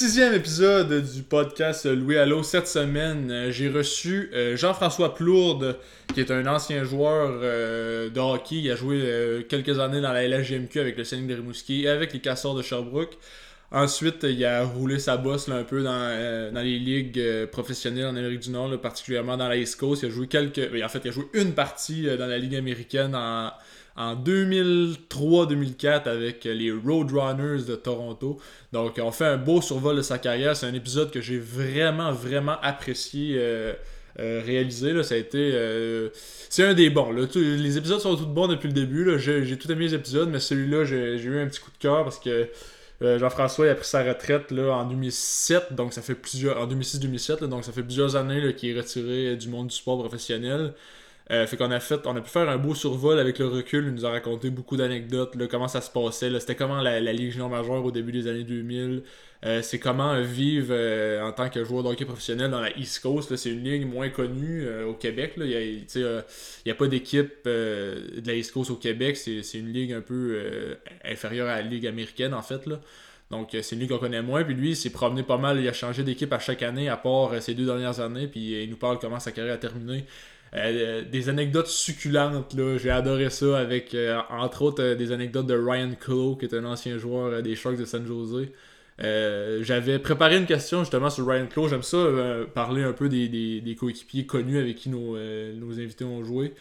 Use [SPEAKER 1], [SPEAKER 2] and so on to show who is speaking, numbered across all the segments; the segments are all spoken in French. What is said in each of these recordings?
[SPEAKER 1] Sixième épisode du podcast Louis Allo. Cette semaine, euh, j'ai reçu euh, Jean-François Plourde, qui est un ancien joueur euh, de hockey. Il a joué quelques années dans la LHGMQ avec le Scénic de Rimouski et avec les Casseurs de Sherbrooke. Ensuite, il a roulé sa bosse un peu dans, dans les ligues professionnelles en Amérique du Nord, particulièrement dans la East Coast. Il a joué quelques. En fait, il a joué une partie dans la Ligue américaine en en 2003-2004 avec les Roadrunners de Toronto. Donc, on fait un beau survol de sa carrière. C'est un épisode que j'ai vraiment, vraiment apprécié. Euh, euh, réaliser là, ça a été euh, c'est un des bons les épisodes sont tous bons depuis le début j'ai tout aimé les épisodes mais celui-là j'ai eu un petit coup de cœur parce que Jean-François a pris sa retraite là, en 2007 donc ça fait plusieurs en 2006-2007 donc ça fait plusieurs années qu'il est retiré du monde du sport professionnel euh, fait qu'on a fait, on a pu faire un beau survol avec le recul. Il nous a raconté beaucoup d'anecdotes, comment ça se passait. C'était comment la, la Légion majeure au début des années 2000. Euh, c'est comment vivre euh, en tant que joueur de hockey professionnel dans la East Coast. C'est une ligue moins connue au Québec. Il n'y a, pas d'équipe de la East Coast au Québec. C'est une ligue un peu inférieure à la ligue américaine en fait. Donc c'est une ligue qu'on connaît moins. Puis lui, il s'est promené pas mal. Il a changé d'équipe à chaque année, à part ces deux dernières années. Puis il nous parle comment sa carrière a terminé. Euh, des anecdotes succulentes, là. J'ai adoré ça avec, euh, entre autres, euh, des anecdotes de Ryan Clough, qui est un ancien joueur des Sharks de San Jose. J'avais préparé une question justement sur Ryan Clough. J'aime ça parler un peu des, coéquipiers connus avec qui nos, invités ont joué.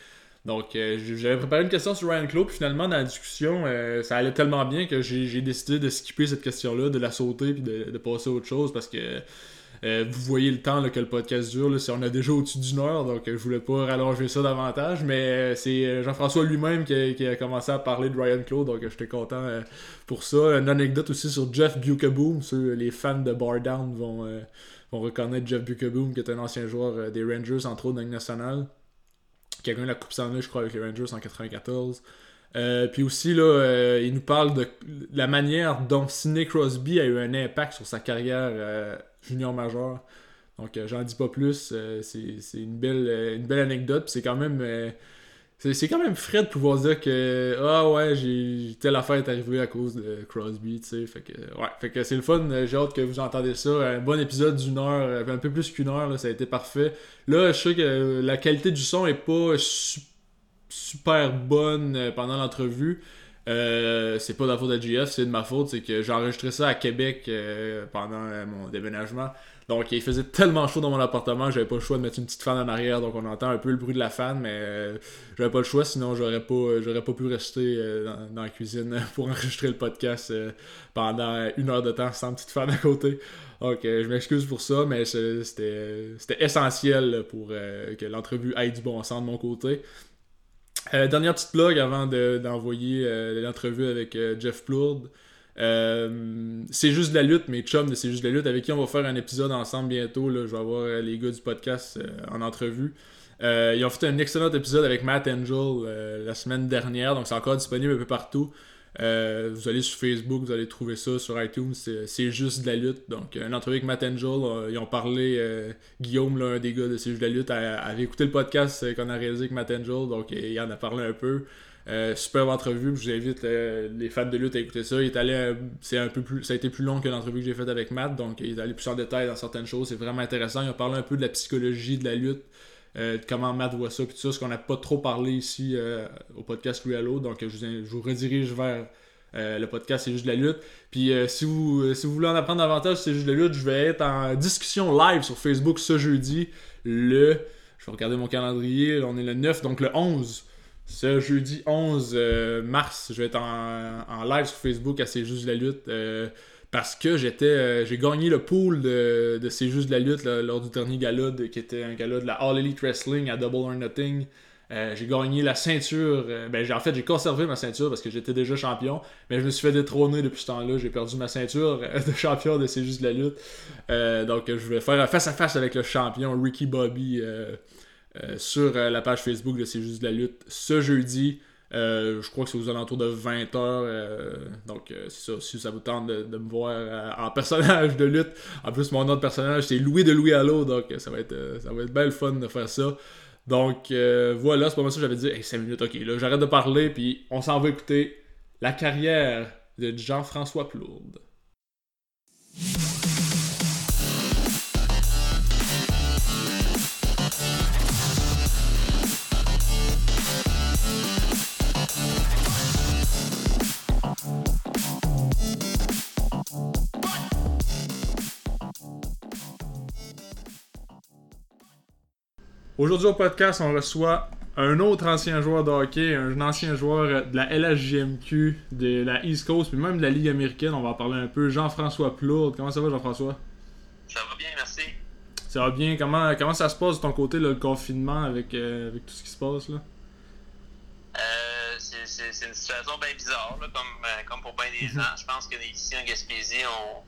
[SPEAKER 1] Donc, j'avais préparé une question sur Ryan Clough, puis finalement, dans la discussion, ça allait tellement bien que j'ai décidé de skipper cette question-là, de la sauter, puis de, de, passer à autre chose, parce que euh, vous voyez le temps que le podcast dure, là, on a déjà au-dessus d'une heure, donc euh, je voulais pas rallonger ça davantage, mais euh, c'est Jean-François lui-même qui, a commencé à parler de Ryan Claude, donc j'étais content pour ça. Une anecdote aussi sur Jeff Bukaboom, les fans de Bar Down vont, vont reconnaître Jeff Bukaboom, qui est un ancien joueur des Rangers, entre autres dans le nationale, qui a gagné la Coupe Stanley, je crois, avec les Rangers en 94. Puis aussi, là, il nous parle de la manière dont Sidney Crosby a eu un impact sur sa carrière junior majeur. Donc, euh, j'en dis pas plus. Euh, c'est une belle, euh, une belle anecdote. C'est quand même. c'est quand même frais de pouvoir dire que ah ouais j'ai telle affaire est arrivée à cause de Crosby tu sais fait que ouais fait que c'est le fun j'ai hâte que vous entendez ça un bon épisode d'une heure un peu plus qu'une heure ça a été parfait là je sais que la qualité du son est pas super bonne pendant l'entrevue euh, c'est pas de la faute de GF, c'est de ma faute. C'est que j'ai enregistré ça à Québec euh, pendant euh, mon déménagement. Donc il faisait tellement chaud dans mon appartement, j'avais pas le choix de mettre une petite fan en arrière. Donc on entend un peu le bruit de la fan, mais j'avais pas le choix, sinon j'aurais pas, pas pu rester dans, la cuisine pour enregistrer le podcast pendant une heure de temps sans petite fan à côté. Donc je m'excuse pour ça, mais c'était essentiel pour que l'entrevue aille du bon sens de mon côté. Euh, dernière petite blog avant d'envoyer euh, l'entrevue avec euh, Jeff Plourde. c'est juste de la lutte, mes chums de C'est juste de la lutte, avec qui on va faire un épisode ensemble bientôt. Là. Je vais avoir les gars du podcast en entrevue. ils ont fait un excellent épisode avec Matt Angel la semaine dernière, donc c'est encore disponible un peu partout. Euh, vous allez sur Facebook, vous allez trouver ça sur iTunes, c'est juste de la lutte. Donc, une entrevue avec Matt Angel, euh, ils ont parlé, euh, Guillaume, l'un des gars de C'est juste de la lutte, avait écouté le podcast qu'on a réalisé avec Matt Angel, donc il en a parlé un peu. super entrevue, je vous invite les fans de lutte à écouter ça. C'est un peu plus, ça a été plus long que l'entrevue que j'ai faite avec Matt, donc il est allé plus en détail dans certaines choses. C'est vraiment intéressant. Il a parlé un peu de la psychologie de la lutte, euh, comment Matt voit ça, puis tout ça, ce qu'on n'a pas trop parlé ici euh, au podcast Realo. Donc, je vous, redirige vers euh, le podcast C'est juste de la lutte. Puis, si, vous, si vous voulez en apprendre davantage C'est juste de la lutte, je vais être en discussion live sur Facebook ce jeudi. Le. Je vais regarder mon calendrier. On est le 9, donc le 11. Ce jeudi 11 mars, je vais être en, en, live sur Facebook à C'est juste de la lutte parce que j'étais euh, j'ai gagné le pool de, de C'est juste de la lutte lors du dernier gala qui était un gala de la All Elite Wrestling à Double or Nothing. Euh, j'ai gagné la ceinture. Euh, ben, en fait, j'ai conservé ma ceinture parce que j'étais déjà champion, mais je me suis fait détrôner depuis ce temps-là. J'ai perdu ma ceinture de champion de C'est juste de la lutte. donc, je vais faire face-à-face avec le champion Ricky Bobby sur la page Facebook de C'est juste de la lutte ce jeudi. Euh, je crois que c'est aux alentours de 20h. Euh, donc, euh, ça. Si ça vous tente de, me voir en personnage de lutte. En plus, mon autre personnage, c'est Louis de Louis Allo. Donc, ça va être, ça va être belle fun de faire ça. Donc, voilà. C'est pas moi ça j'avais dit. Hey, 5 minutes, ok. Là, j'arrête de parler. Puis, on s'en va écouter la carrière de Jean-François Plourde. Aujourd'hui au podcast, on reçoit un autre ancien joueur de hockey, un ancien joueur de la LHJMQ, de la East Coast, puis même de la Ligue américaine. On va en parler un peu. Jean-François Plourde. Comment ça va, Jean-François?
[SPEAKER 2] Ça va bien, merci.
[SPEAKER 1] Ça va bien. Comment, comment ça se passe de ton côté, le confinement, avec, euh, avec tout ce qui se passe? là?
[SPEAKER 2] Euh, c'est une situation bien bizarre, là, comme, euh, comme pour bien des
[SPEAKER 1] Mhm.
[SPEAKER 2] gens. Je pense que ici en Gaspésie, on,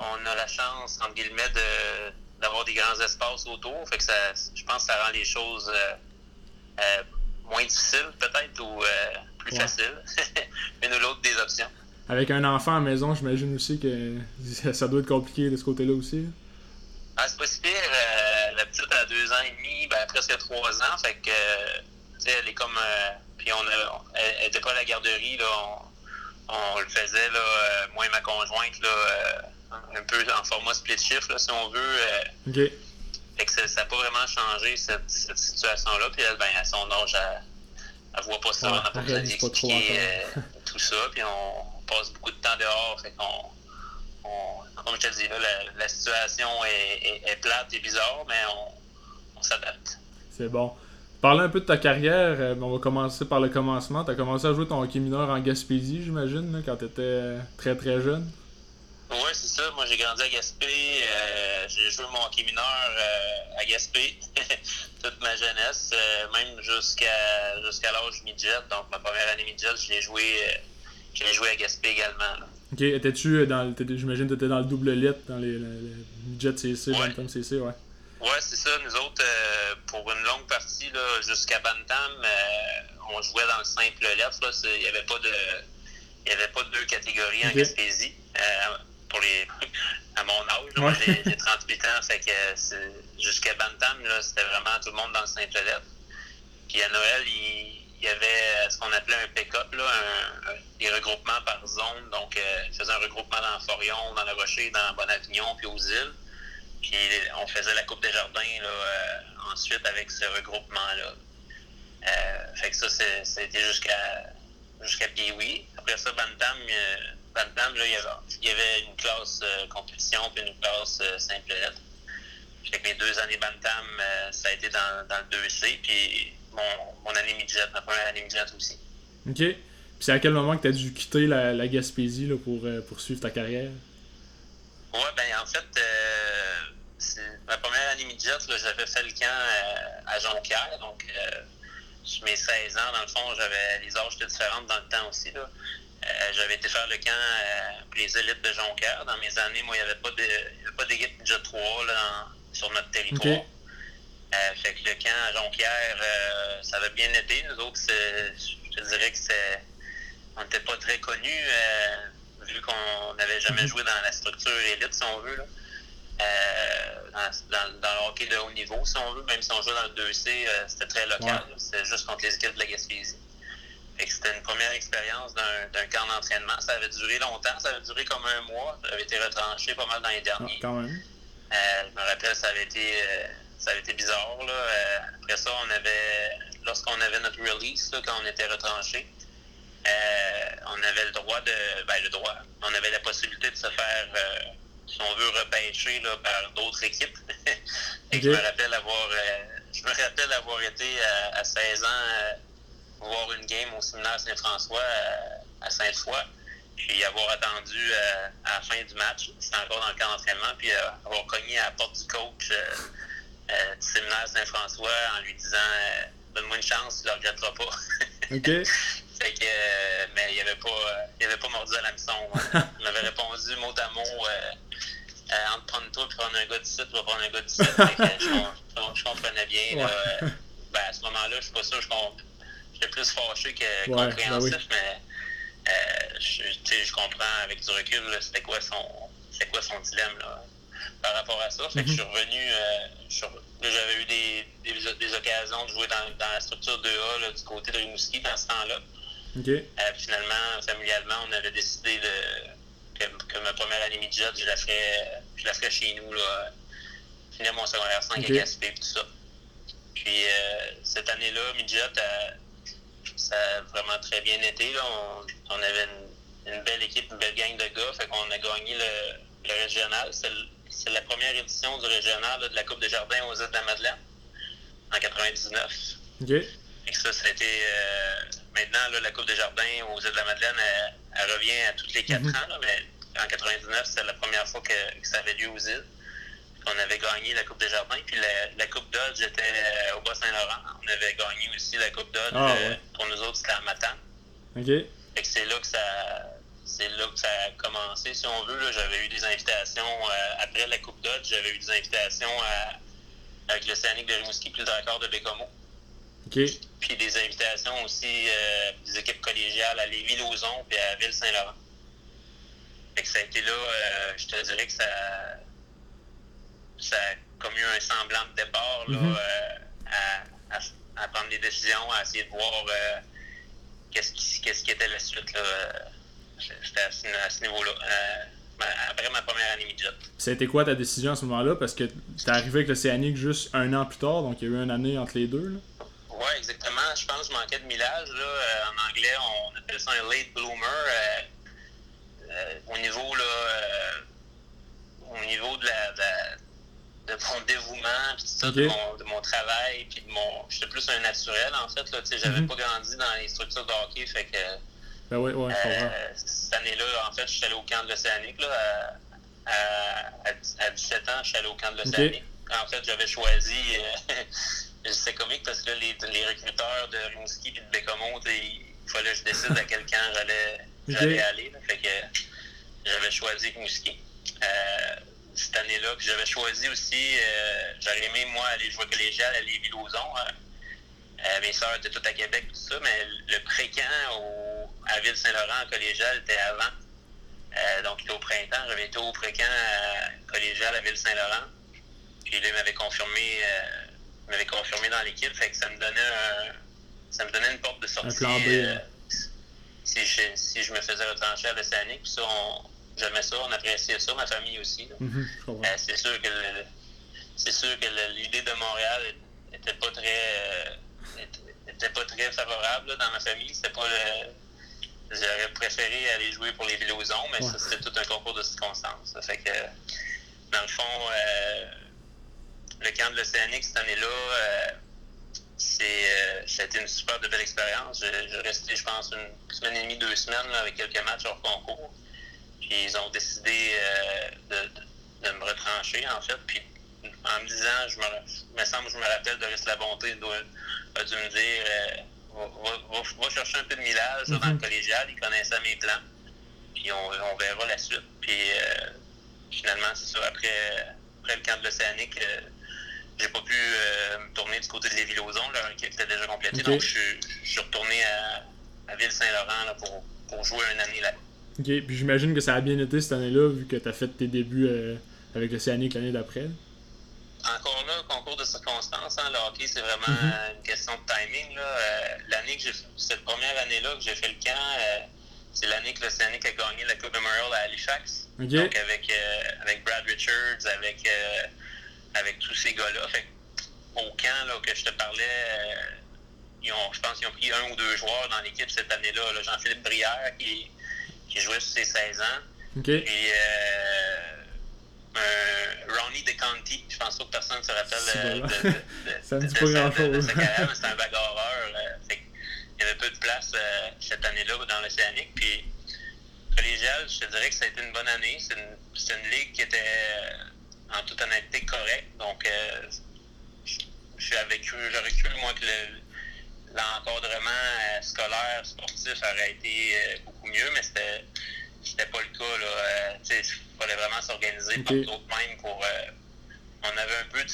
[SPEAKER 2] on a la chance, entre guillemets, de- d'avoir des grands espaces autour. Fait que ça, je pense que ça rend les choses euh, euh, moins difficiles, peut-être, ou euh, plus
[SPEAKER 1] Ouais.
[SPEAKER 2] faciles. Une ou l'autre des options.
[SPEAKER 1] Avec un enfant à la maison, j'imagine aussi que ça doit être compliqué de ce côté-là aussi. là.
[SPEAKER 2] Ah, c'est pas si pire. la petite a deux ans et demi, ben, presque trois ans. Fait que, tu sais, elle est comme. euh, puis on a, elle, elle était pas à la garderie, là. On, on le faisait, là, euh, moi et ma conjointe, là, euh, un peu en format split shift, là, si on veut. euh,
[SPEAKER 1] Ok.
[SPEAKER 2] fait que ça n'a pas vraiment changé, cette, cette situation-là. Puis elle, ben, à son âge, elle, elle voit pas ça.
[SPEAKER 1] Ouais,
[SPEAKER 2] on n'a pas besoin d'expliquer euh, tout ça. Puis on, on passe beaucoup de temps dehors. Fait qu'on. on- comme je te dis, là, la, la situation est, est- est plate et bizarre, mais on, on s'adapte.
[SPEAKER 1] C'est bon. Parler un peu de ta carrière, euh, on va commencer par le commencement. Tu as commencé à jouer ton hockey mineur en Gaspésie, j'imagine, quand tu étais très très jeune.
[SPEAKER 2] Oui, c'est ça. Moi, j'ai grandi à Gaspé. euh, j'ai joué mon hockey mineur euh, à Gaspé toute ma jeunesse, euh, même jusqu'à jusqu'à l'âge midget. Donc, ma première année midget, je l'ai joué, je l'ai joué à Gaspé également. là.
[SPEAKER 1] Ok, étais-tu dans t'étais- J'imagine que tu étais dans le double lit, dans les, les, Jet CC,
[SPEAKER 2] Ouais.
[SPEAKER 1] Bantam CC, ouais.
[SPEAKER 2] Ouais, c'est ça. Nous autres, pour une longue partie, là, jusqu'à Bantam, on jouait dans le simple lettre. Il n'y avait pas de. Il y avait pas de deux catégories en. Gaspésie. Pour les. À mon âge, moi,
[SPEAKER 1] Ouais.
[SPEAKER 2] j'ai j'ai 38 ans, fait que jusqu'à Bantam, c'était vraiment tout le monde dans le simple lettre. Puis à Noël, il, il y avait ce qu'on appelait un pick-up, un- un- des regroupements par zone. Donc, euh, il faisait un regroupement dans Forion, dans La Rocher, dans Bon-Avignon, puis aux îles. Puis on faisait la Coupe des Jardins là, euh, ensuite avec ce regroupement-là. Euh, fait que ça, c'était jusqu'à jusqu'à Pee-Wee. Après ça, Bantam, euh, Bantam là, il, y avait, une classe euh, compétition puis une classe euh, simple lettre. Fait que mes deux années Bantam, euh, ça a été dans, dans le 2C, puis mon, mon année midget, ma première année midget aussi.
[SPEAKER 1] Ok. Puis c'est à quel moment que tu as dû quitter la, la Gaspésie là, pour euh, poursuivre ta carrière?
[SPEAKER 2] Ouais, ben en fait, ma première année midget, j'avais fait le camp à Jonquière, donc mes 16 ans, dans le fond, j'avais les âges étaient différents dans le temps aussi. Là. Euh, j'avais été faire le camp euh, pour les élites de Jonquière. Dans mes années, moi, il n'y avait pas de- d'équipe midget 3 là, sur notre territoire. Euh, fait que le camp à Jonquière, euh, ça avait bien été. Nous autres, je te dirais que c'est. On n'était pas très connus, euh, vu qu'on n'avait jamais
[SPEAKER 1] Mhm.
[SPEAKER 2] joué dans la structure élite, si on veut. Là. Euh, dans, dans- dans le hockey de haut niveau, si on veut, même si on jouait dans le 2C, euh, c'était très local.
[SPEAKER 1] Ouais.
[SPEAKER 2] C'était juste contre les équipes de la Gaspésie. Fait que c'était une première expérience d'un d'un camp d'entraînement. Ça avait duré longtemps, ça avait duré comme un mois. J'avais été retranché pas mal dans les
[SPEAKER 1] Ah,
[SPEAKER 2] derniers.
[SPEAKER 1] quand même.
[SPEAKER 2] Euh, je me rappelle, ça avait été, euh, ça avait été bizarre. Là. Euh, après ça, on avait, lorsqu'on avait notre release, là, quand on était retranché, on avait le droit de, ben le droit, on avait la possibilité de se faire, si on veut, repêcher là, par d'autres équipes. Et je me rappelle avoir, je me rappelle avoir été à, à 16 ans voir une game au séminaire Saint-François euh, à Sainte-Foy puis avoir attendu euh, à la fin du match, c'était encore dans le camp d'entraînement, puis euh, avoir cogné à la porte du coach euh, du séminaire Saint-François en lui disant Donne-moi une chance, tu ne le regretteras pas.
[SPEAKER 1] Ok.
[SPEAKER 2] fait que, mais il n'avait pas, il avait pas mordu à l'hameçon. hein. Il m'avait répondu mot à mot entre prendre toi et prendre un gars d'ici, tu vas prendre un gars. Fait que je, com- je comprenais bien.
[SPEAKER 1] Ouais.
[SPEAKER 2] ben, à ce moment-là, je suis pas sûr, je com- j'étais plus fâché que
[SPEAKER 1] Ouais,
[SPEAKER 2] compréhensif,
[SPEAKER 1] ben oui.
[SPEAKER 2] mais euh, je, comprends avec du recul c'était quoi son c'était quoi son dilemme là, par rapport à ça. Fait que je suis revenu, euh, j'avais eu des, des, des occasions de jouer dans, dans la structure 2A là, du côté de Rimouski dans ce temps-là. Euh, finalement, familialement, on avait décidé de, que, que ma première année midget, je la ferais, je la ferais chez nous, là, finir mon secondaire 5
[SPEAKER 1] Ok.
[SPEAKER 2] à Gaspé et tout ça. Puis euh, cette année-là, midget, ça a vraiment très bien été. Là. On, on avait une, une belle équipe, une belle gang de gars, fait qu'on a gagné le, le régional. C'est la première édition du régional là, de la Coupe des Jardins aux îles de la Madeleine en 99.
[SPEAKER 1] OK.
[SPEAKER 2] Et ça, ça a été. euh, maintenant, là, la Coupe des Jardins aux îles de la Madeleine, elle, elle revient à tous les quatre
[SPEAKER 1] Mhm.
[SPEAKER 2] ans. là, mais en 99, c'était la première fois que, que ça avait lieu aux îles. On avait gagné la Coupe des Jardins. Puis la, la Coupe Dodge était euh, au Bas-Saint-Laurent. On avait gagné aussi la Coupe Dodge.
[SPEAKER 1] Ah,
[SPEAKER 2] euh,
[SPEAKER 1] ouais.
[SPEAKER 2] pour nous autres, c'était à Matane.
[SPEAKER 1] OK.
[SPEAKER 2] Fait que c'est là que ça. C'est là que ça a commencé, si on veut. là. J'avais eu des invitations euh, après la Coupe Dodge, j'avais eu des invitations à- avec l'Océanique de Rimouski puis le Dracor de Bécomo.
[SPEAKER 1] OK.
[SPEAKER 2] Puis des invitations aussi euh, des équipes collégiales à Lévis-Lauzon puis à Ville-Saint-Laurent. Fait que ça a été là, euh, je te dirais que ça, ça a comme eu un semblant de départ là,
[SPEAKER 1] Mhm.
[SPEAKER 2] euh, à, à- à prendre des décisions, à essayer de voir euh, qu'est-ce qui, qui était la suite. Euh, C'était à ce, niveau-là. Euh, après ma première année midget.
[SPEAKER 1] Ça a été quoi ta décision à ce moment-là? Parce que t'es arrivé avec l'Océanique juste un an plus tard, donc il y a eu une année entre les deux.
[SPEAKER 2] Oui, exactement. Je pense que je manquais de millage. Là. En anglais, on appelle ça un late bloomer. Au niveau là, euh, au niveau de la, de la- de mon de, mon, de mon travail, puis de mon. J'étais plus un naturel en fait. Là, j'avais
[SPEAKER 1] Mhm.
[SPEAKER 2] pas grandi dans les structures de hockey, fait que
[SPEAKER 1] Ben ouais, comprends.
[SPEAKER 2] euh, cette année-là, en fait, je suis allé au camp de l'Océanique. Là, à, à, à- à 17 ans, je suis allé au camp de l'Océanique. En fait, j'avais choisi. euh, c'est comique parce que là, les, les recruteurs de Rimouski et de Bécomo, tu sais, il fallait que je décide à quel camp j'allais aller. là. fait que j'avais choisi Rimouski. Euh, cette année-là, puis j'avais choisi aussi, euh, j'aurais aimé, moi, aller jouer collégial à Lévis-Lauzon. hein. Euh, mes sœurs étaient toutes à Québec, tout ça, mais le pré-camp au- à Ville-Saint-Laurent en collégial était avant. Euh, donc, c'était au printemps. J'avais été au pré-camp euh, collégial à Ville-Saint-Laurent. Puis là, il m'avait confirmé, euh, il m'avait confirmé dans l'équipe. Fait que ça me donnait un, ça me donnait une porte de sortie.
[SPEAKER 1] plan B, hein.
[SPEAKER 2] si, je, si je me faisais retrancher à l'Océanique. Puis ça, on, j'aimais ça, on appréciait ça, ma famille aussi.
[SPEAKER 1] Mhm.
[SPEAKER 2] Euh, c'est sûr que le- c'est sûr que l'idée de Montréal était pas très euh, était- pas très favorable là, dans ma famille. C'était pas le- J'aurais préféré aller jouer pour les Villausons, mais
[SPEAKER 1] Ouais.
[SPEAKER 2] ça c'était tout un concours de circonstances. Ça fait que dans le fond, euh, le camp de l'Océanique cette année-là, c'est euh, ça a été une super de belle expérience. J'ai j'ai resté, je pense, une semaine et demie, deux semaines là, avec quelques matchs hors concours. Puis ils ont décidé euh, de, de- me retrancher, en fait. Puis en me disant, je me, il me semble que je me rappelle de Reste la Bonté, a dû me dire euh, va, va- va- va chercher un peu de millage là, dans le
[SPEAKER 1] Mhm.
[SPEAKER 2] collégial. Il connaissait mes plans. Puis on, on verra la suite. Puis euh, finalement, c'est ça. Après, après le camp de l'Océanique, j'ai pas pu me tourner du côté de Lévis-Lauzon. Leur équipe était déjà complétée. Donc, je, suis- je suis retourné à, à Ville-Saint-Laurent pour, pour jouer une année là.
[SPEAKER 1] Ok, puis j'imagine que ça a bien été cette année-là, vu que t'as fait tes débuts euh, avec l'Océanique l'année d'après.
[SPEAKER 2] Encore là, concours de circonstances, hein, le hockey, c'est vraiment
[SPEAKER 1] Mhm.
[SPEAKER 2] une question de timing. là. Euh, l'année que j'ai cette première année-là que j'ai fait le camp, euh, c'est l'année que l'Océanique a gagné la Coupe Memorial à Halifax. Donc avec, euh, avec Brad Richards, avec, avec tous ces gars-là. Fait au camp là, que je te parlais, ils ont, je pense qu'ils ont pris un ou deux joueurs dans l'équipe cette année-là. là. Jean-Philippe Brière qui, qui jouait sur ses 16 ans.
[SPEAKER 1] Ok.
[SPEAKER 2] Puis euh, un Ronnie DeConti, je pense pas que personne se rappelle euh, de, de, de,
[SPEAKER 1] Ça
[SPEAKER 2] de- de sa- carrière, mais c'est un bagarreur. euh, fait il y avait peu de place euh, cette année-là dans l'Océanique. Puis collégial, je te dirais que ça a été une bonne année. C'est une, une ligue qui était en toute honnêteté correcte. Donc j'aurais cru moi que le- l'encadrement euh, scolaire, sportif aurait été euh, beaucoup mieux, mais c'était c'était pas le cas. Là. Euh, il fallait vraiment s'organiser
[SPEAKER 1] Ok.
[SPEAKER 2] par d'autres même pour. euh, on avait un peu de.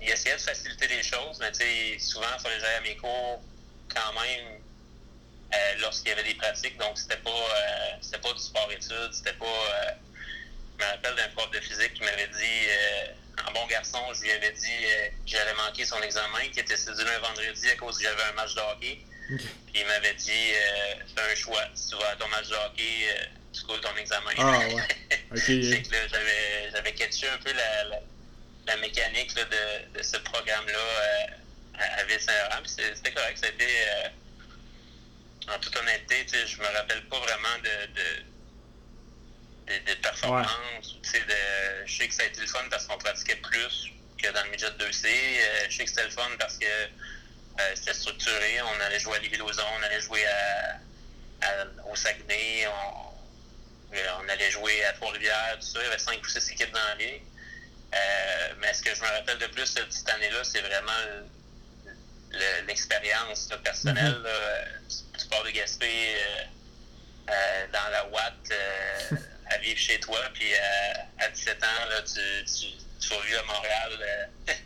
[SPEAKER 2] Il essayait de faciliter les choses, mais tu sais, souvent, il fallait que j'aille à mes cours quand même euh, lorsqu'il y avait des pratiques. Donc, c'était pas, euh, c'était pas du sport-études, c'était pas. euh, je me rappelle d'un prof de physique qui m'avait dit, en bon garçon, je lui avais dit euh, que j'allais manquer son examen, qui était cédulé un vendredi à cause que j'avais un match de hockey. Puis il m'avait dit, euh, fais un choix. Si tu vas à ton match de hockey, euh, tu coules ton examen.
[SPEAKER 1] Ah ouais.
[SPEAKER 2] Fait que là, j'avais, j'avais catché un peu la, la, la mécanique là, de, de ce programme-là euh, à, à Ville-Saint-Laurent. Puis c'est- c'était correct. Euh, en toute honnêteté, je me rappelle pas vraiment de, de, de, de performance. ou, tu sais, de, je sais que ça a été le fun parce qu'on pratiquait plus. que dans le midget 2C. je sais que c'était le fun parce que c'était structuré. On allait jouer à liville on allait jouer au Saguenay, on, allait jouer à Trois-Rivières, tout ça. Il y avait cinq ou six équipes dans la ligue. mais ce que je me rappelle de plus cette année-là, c'est vraiment l'expérience personnelle mm-hmm. du port de Gaspé euh, dans la Watt euh, à vivre chez toi. Puis euh, à 17 ans, là, tu, tu, tu à Montréal,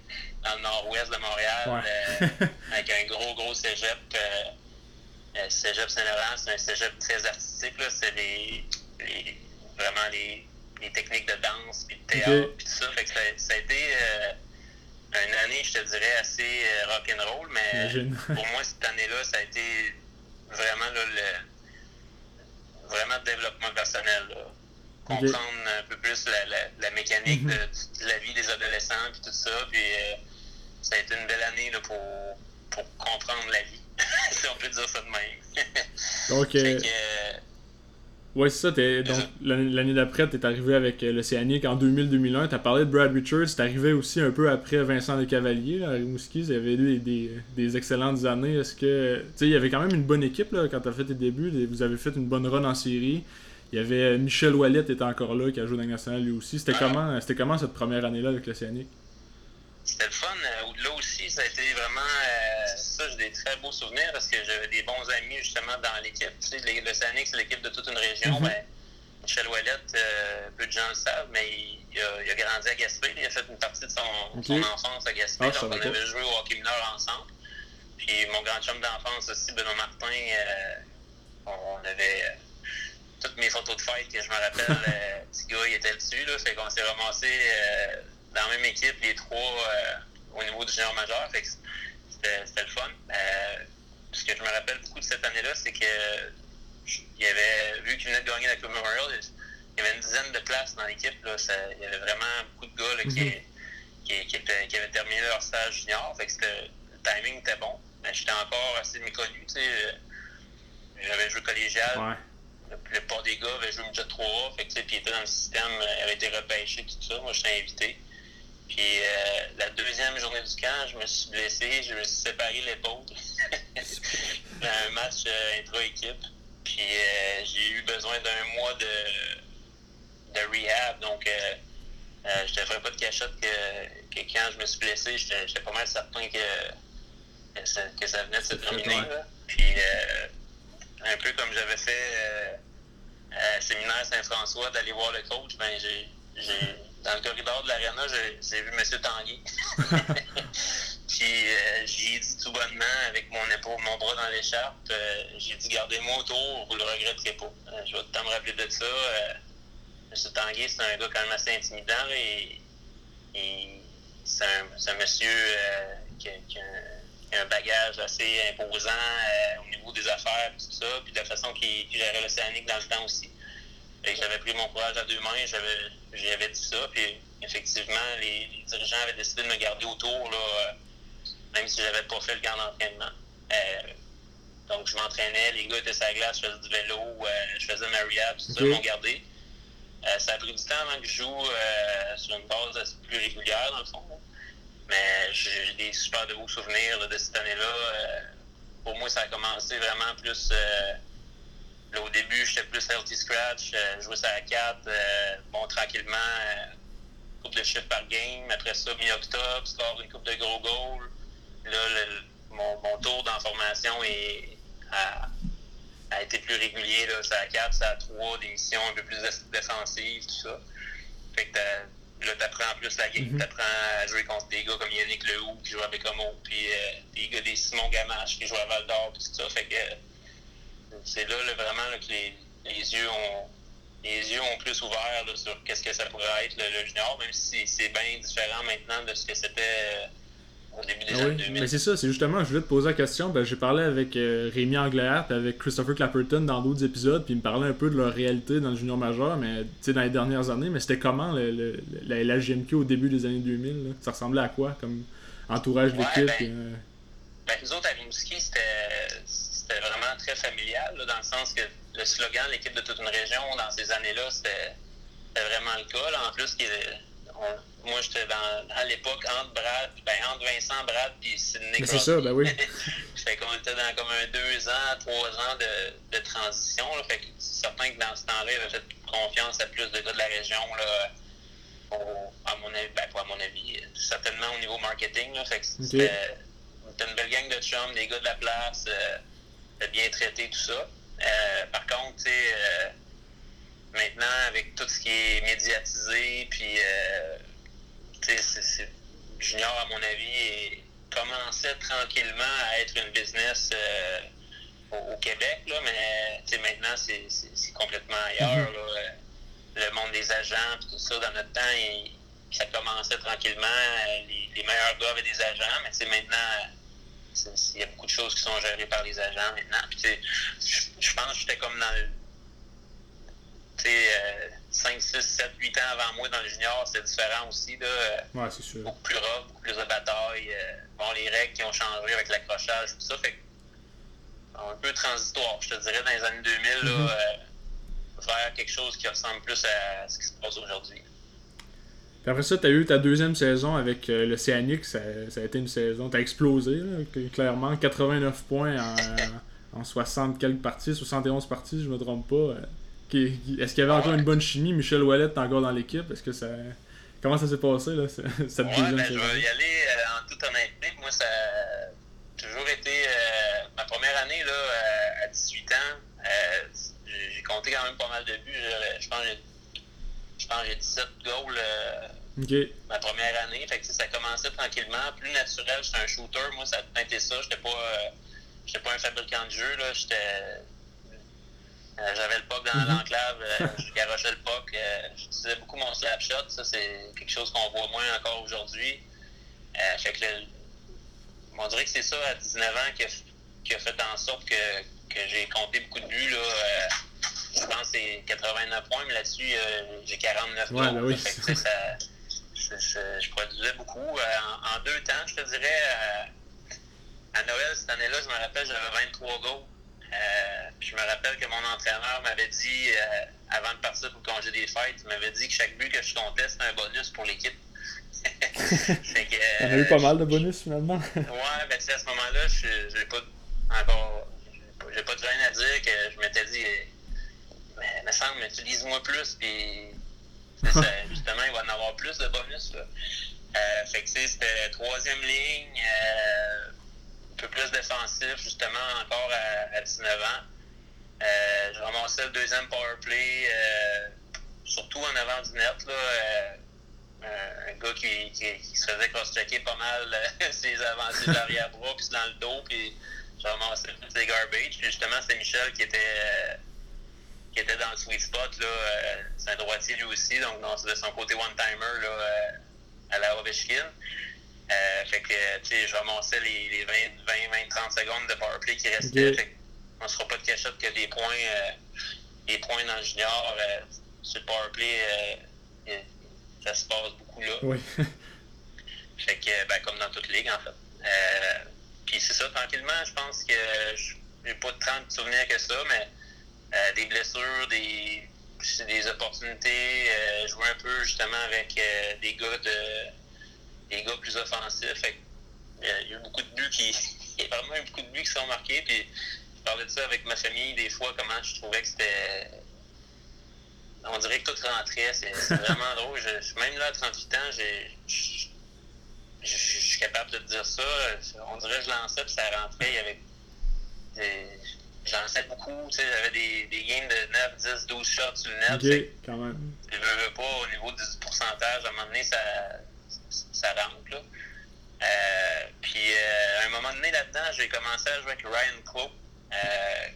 [SPEAKER 2] dans le nord-ouest de Montréal, avec un gros, gros cégep. cégep Saint-Laurent, c'est un cégep très artistique. C'est les, vraiment les, les, techniques de danse, puis de théâtre, puis tout ça. Fait que ça, a été une année, je te dirais, assez rock'n'roll, mais pour moi, cette année-là, ça a été vraiment le, vraiment de développement personnel. Comprendre un peu plus la, mécanique mhm. de, la vie des adolescents et tout ça. Puis euh, ça a été une belle année là, pour, pour comprendre la vie, si on peut dire ça de même.
[SPEAKER 1] Donc, Ouais, c'est ça. donc, l'année d'après, tu es arrivé avec euh, l'Océanique en 2000-2001. Tu as parlé de Brad Richards. Tu arrivé aussi un peu après Vincent Descavaliers à Rimouski. Vous avez eu des, des, excellentes années. Est-ce que. Tu sais, il y avait quand même une bonne équipe là, quand tu as fait tes débuts. Vous avez fait une bonne run en série. Il y avait euh, Michel Wallet qui était encore là, qui a joué dans la nationale lui aussi. C'était comment, comment cette première année-là avec l'Océanique?
[SPEAKER 2] C'était le fun. Euh, là aussi, ça a été vraiment. Ça, j'ai des très beaux souvenirs parce que j'avais des bons amis justement dans l'équipe. Tu sais, l'Océanique, c'est l'équipe de toute une région. Mais Michel Ouellette, euh, peu de gens le savent, mais il, a, il, a, grandi à Gaspé. Il a fait une partie de son, son enfance à Gaspé. Ah, donc, on avait joué au hockey mineur ensemble. Puis mon grand chum d'enfance aussi, Benoît Martin, euh, on avait toutes mes photos de fête que je me rappelle. petit gars, il était dessus. Là, fait qu'on s'est ramassé dans la même équipe, les trois euh, au niveau du junior majeur. Fait que c'était le fun. Euh, ce que je me rappelle beaucoup de cette année-là, c'est que il y avait, vu qu'il venait de gagner la Coupe Memorial, il y avait une dizaine de places dans l'équipe. Il y avait vraiment beaucoup de gars qui, mm-hmm. qui, qui, qui, avaient terminé leur stage junior. Fait que le timing était bon. Mais j'étais encore assez méconnu. J'avais joué collégial. Le, plupart des gars avaient joué déjà 3 Fait que, puis ils étaient dans le système, ils avaient été repêchés, tout ça. Moi, j'étais invité. Puis euh, la deuxième journée du camp, je me suis blessé, je me suis séparé l'épaule dans un match euh, intra-équipe. Puis euh, j'ai eu besoin d'un mois de, de rehab. Donc je te ferai pas de cachette que, que, quand je me suis blessé, j'étais pas mal certain que, que, ça, venait de se terminer. Puis un peu comme j'avais fait à Séminaire Saint-François d'aller voir le coach, ben j'ai dans le corridor de l'aréna, j'ai vu M. Tanguy. Puis euh, j'ai dit tout bonnement, avec mon épaule, mon bras dans l'écharpe, euh, j'ai dit gardez-moi autour, vous le regretterez pas. Euh, je vais tout le temps me rappeler de ça. M. Tanguy, c'est un gars quand même assez intimidant et, c'est un, monsieur qui a, un, bagage assez imposant au niveau des affaires, tout ça, puis de la façon qu'il gérait l'Océanique dans le temps aussi. J'avais pris mon courage à deux mains, j'avais dit ça, puis effectivement, les, dirigeants avaient décidé de me garder autour, là, euh, même si j'avais pas fait le camp d'entraînement. Euh, donc, je m'entraînais, les gars étaient sur la glace, je faisais du vélo, euh, je faisais ma rehab, tout ça, ils m'ont gardé. ça a pris du temps avant que je joue sur une base plus régulière, dans le fond. Mais j'ai des super de beaux souvenirs de cette année-là. pour moi, ça a commencé vraiment plus au début, j'étais plus healthy scratch, euh, jouais ça à 4, euh, bon, tranquillement, euh, coupe de chiffres par game. Après ça, mi-octobre, score une coupe de gros goals. Là, mon, mon, tour d'information a, a, été plus régulier. Là, ça à 4, ça à 3, des missions un peu plus défensives, tout ça. Fait que là, t'apprends plus la game, mm-hmm. t'apprends à jouer contre des gars comme Yannick Lehoux qui joue avec Homo, puis des gars des Simon Gamache qui jouent à Val d'Or, tout ça. Fait que c'est là, vraiment que les, yeux ont les yeux ont plus ouvert sur qu'est-ce que ça pourrait être le, junior, même si c'est bien différent maintenant de ce que c'était euh, au début des ah années 2000.
[SPEAKER 1] Mais c'est ça, c'est justement, je voulais te poser la question. Ben, j'ai parlé avec euh, Rémi Anglaire et avec Christopher Clapperton dans d'autres épisodes, puis ils me parlaient un peu de leur réalité dans le junior majeur, mais dans les dernières années. Mais c'était comment le, la LGMQ au début des années 2000 Ça ressemblait à quoi comme entourage d'équipe
[SPEAKER 2] ben, euh? ben, Nous autres, à Rimouski, c'était c'était vraiment très familial, dans le sens que le slogan l'équipe de toute une région, dans ces années-là, c'était vraiment le cas. En plus, moi, j'étais dans, dans l'époque entre Brad, ben, entre Vincent, Brad puis Sidney
[SPEAKER 1] C'est ça, ben oui.
[SPEAKER 2] fait qu'on était dans comme un deux ans, trois ans de, de transition. Là, fait que c'est certain que dans ce temps-là, il avait fait confiance à plus de gars de la région. Là, à mon avis, ben, pas à mon avis, certainement au niveau marketing. Là, fait que c'était une belle gang de chums, des gars de la place, euh, bien traité, tout ça. Euh, par contre, tu sais, euh, maintenant, avec tout ce qui est médiatisé, puis, euh, tu sais, Junior, à mon avis, commençait tranquillement à être une business au, Québec, là, mais maintenant, c'est complètement ailleurs. Mm-hmm. Le monde des agents, tout ça, dans notre temps, ça commençait tranquillement. Les, les, meilleurs gars avaient des agents, mais c'est maintenant il y a beaucoup de choses qui sont gérées par les agents maintenant. je, pense que j'étais comme dans le. Tu sais, 5, 6, 7, 8 ans avant moi dans le junior, c'est différent aussi. Là,
[SPEAKER 1] ouais, c'est sûr.
[SPEAKER 2] Beaucoup plus rough, beaucoup plus de bataille. Euh, bon, les règles qui ont changé avec l'accrochage, tout ça. Fait un peu transitoire, je te dirais, dans les années 2000, là, euh, faire quelque chose qui ressemble plus à ce qui se passe aujourd'hui.
[SPEAKER 1] Après ça, tu as eu ta deuxième saison avec euh, l'Océanique. Ça, ça, a été une saison. Tu as explosé, clairement. 89 points en, en, 60 quelques parties, 71 parties, je me trompe pas. Euh, est-ce qu'il y avait encore une bonne chimie? Michel Wallet est encore dans l'équipe Est-ce que ça. Comment ça s'est passé, là, cette
[SPEAKER 2] ouais, deuxième ben, saison? Je vais y aller euh, en toute honnêteté. Moi, ça a toujours été. ma première année, là, à 18 ans, j'ai compté quand même pas mal de buts. Je, je pense que j'ai 17 goals euh, ma première année. Fait que ça commençait tranquillement. Plus naturel, j'étais un shooter. Moi, ça a été ça. J'étais pas, euh, pas un fabricant de jeu. Là. J'étais, euh, j'avais le puck dans mhm. l'enclave, je garochais le puck. j'utilisais beaucoup mon slap shot. Ça, c'est quelque chose qu'on voit moins encore aujourd'hui. fait que on dirait que c'est ça à 19 ans qui a, qui a fait en sorte que, que j'ai compté beaucoup de buts. Là, je pense que c'est 89 points, mais là-dessus, euh, j'ai 49
[SPEAKER 1] ouais, ben oui.
[SPEAKER 2] Je produisais beaucoup. Euh, en, deux temps, je te dirais, euh, à Noël, cette année-là, je me rappelle, j'avais 23 goals. je me rappelle que mon entraîneur m'avait dit, avant de partir pour le congé des fêtes, il m'avait dit que chaque but que je comptais, c'était un bonus pour l'équipe.
[SPEAKER 1] On a eu pas mal de bonus finalement.
[SPEAKER 2] ouais, ben à ce moment-là, je n'ai pas encore j'ai pas de gêne à dire que je m'étais dit mais me semble, utilise-moi plus, puis justement, il va en avoir plus de bonus. Là. Euh, fait que c'était troisième ligne, euh, un peu plus défensif, justement, encore à, 19 ans. Euh, je ramassais le deuxième power play, euh, surtout en avant du net. Là, un gars qui, se faisait cross-checker pas mal ses avancées l'arrière-bras, puis dans le dos, puis je ramassais les garbage. Puis justement, c'est Michel qui était qui était dans le sweet spot. Là, euh, c'est un droitier lui aussi, donc de son côté one-timer euh, à la Ovechkin. Euh, fait que je ramassais les, les 20, 20, 30 secondes de powerplay qui restaient. Fait on ne sera pas de cachette que des points, des points dans le junior sur le powerplay, ça se passe beaucoup là.
[SPEAKER 1] Oui.
[SPEAKER 2] fait que, ben, comme dans toute ligue, en fait. Puis c'est ça, tranquillement, je pense que j'ai pas tant de souvenirs que ça, mais euh, des blessures, des, des opportunités, euh, jouer un peu justement avec euh, des gars de des gars plus offensifs. il y a eu beaucoup de buts qui. il y a vraiment eu beaucoup de buts qui sont marqués. Puis je parlais de ça avec ma famille des fois, comment je trouvais que c'était. On dirait que tout rentrait. C'est vraiment drôle. Je, même là, à 38 ans, j'ai. Je, suis capable de te dire ça. On dirait que je lançais puis ça rentrait. Il y avait j'en sais beaucoup. Tu sais, j'avais des, des games de 9, 10, 12 shots sur le net.
[SPEAKER 1] Quand même.
[SPEAKER 2] Je veux, pas au niveau du pourcentage. À un moment donné, ça, ça rentre. Là. Euh, puis, euh, à un moment donné, là-dedans, j'ai commencé à jouer avec Ryan Clough. Euh,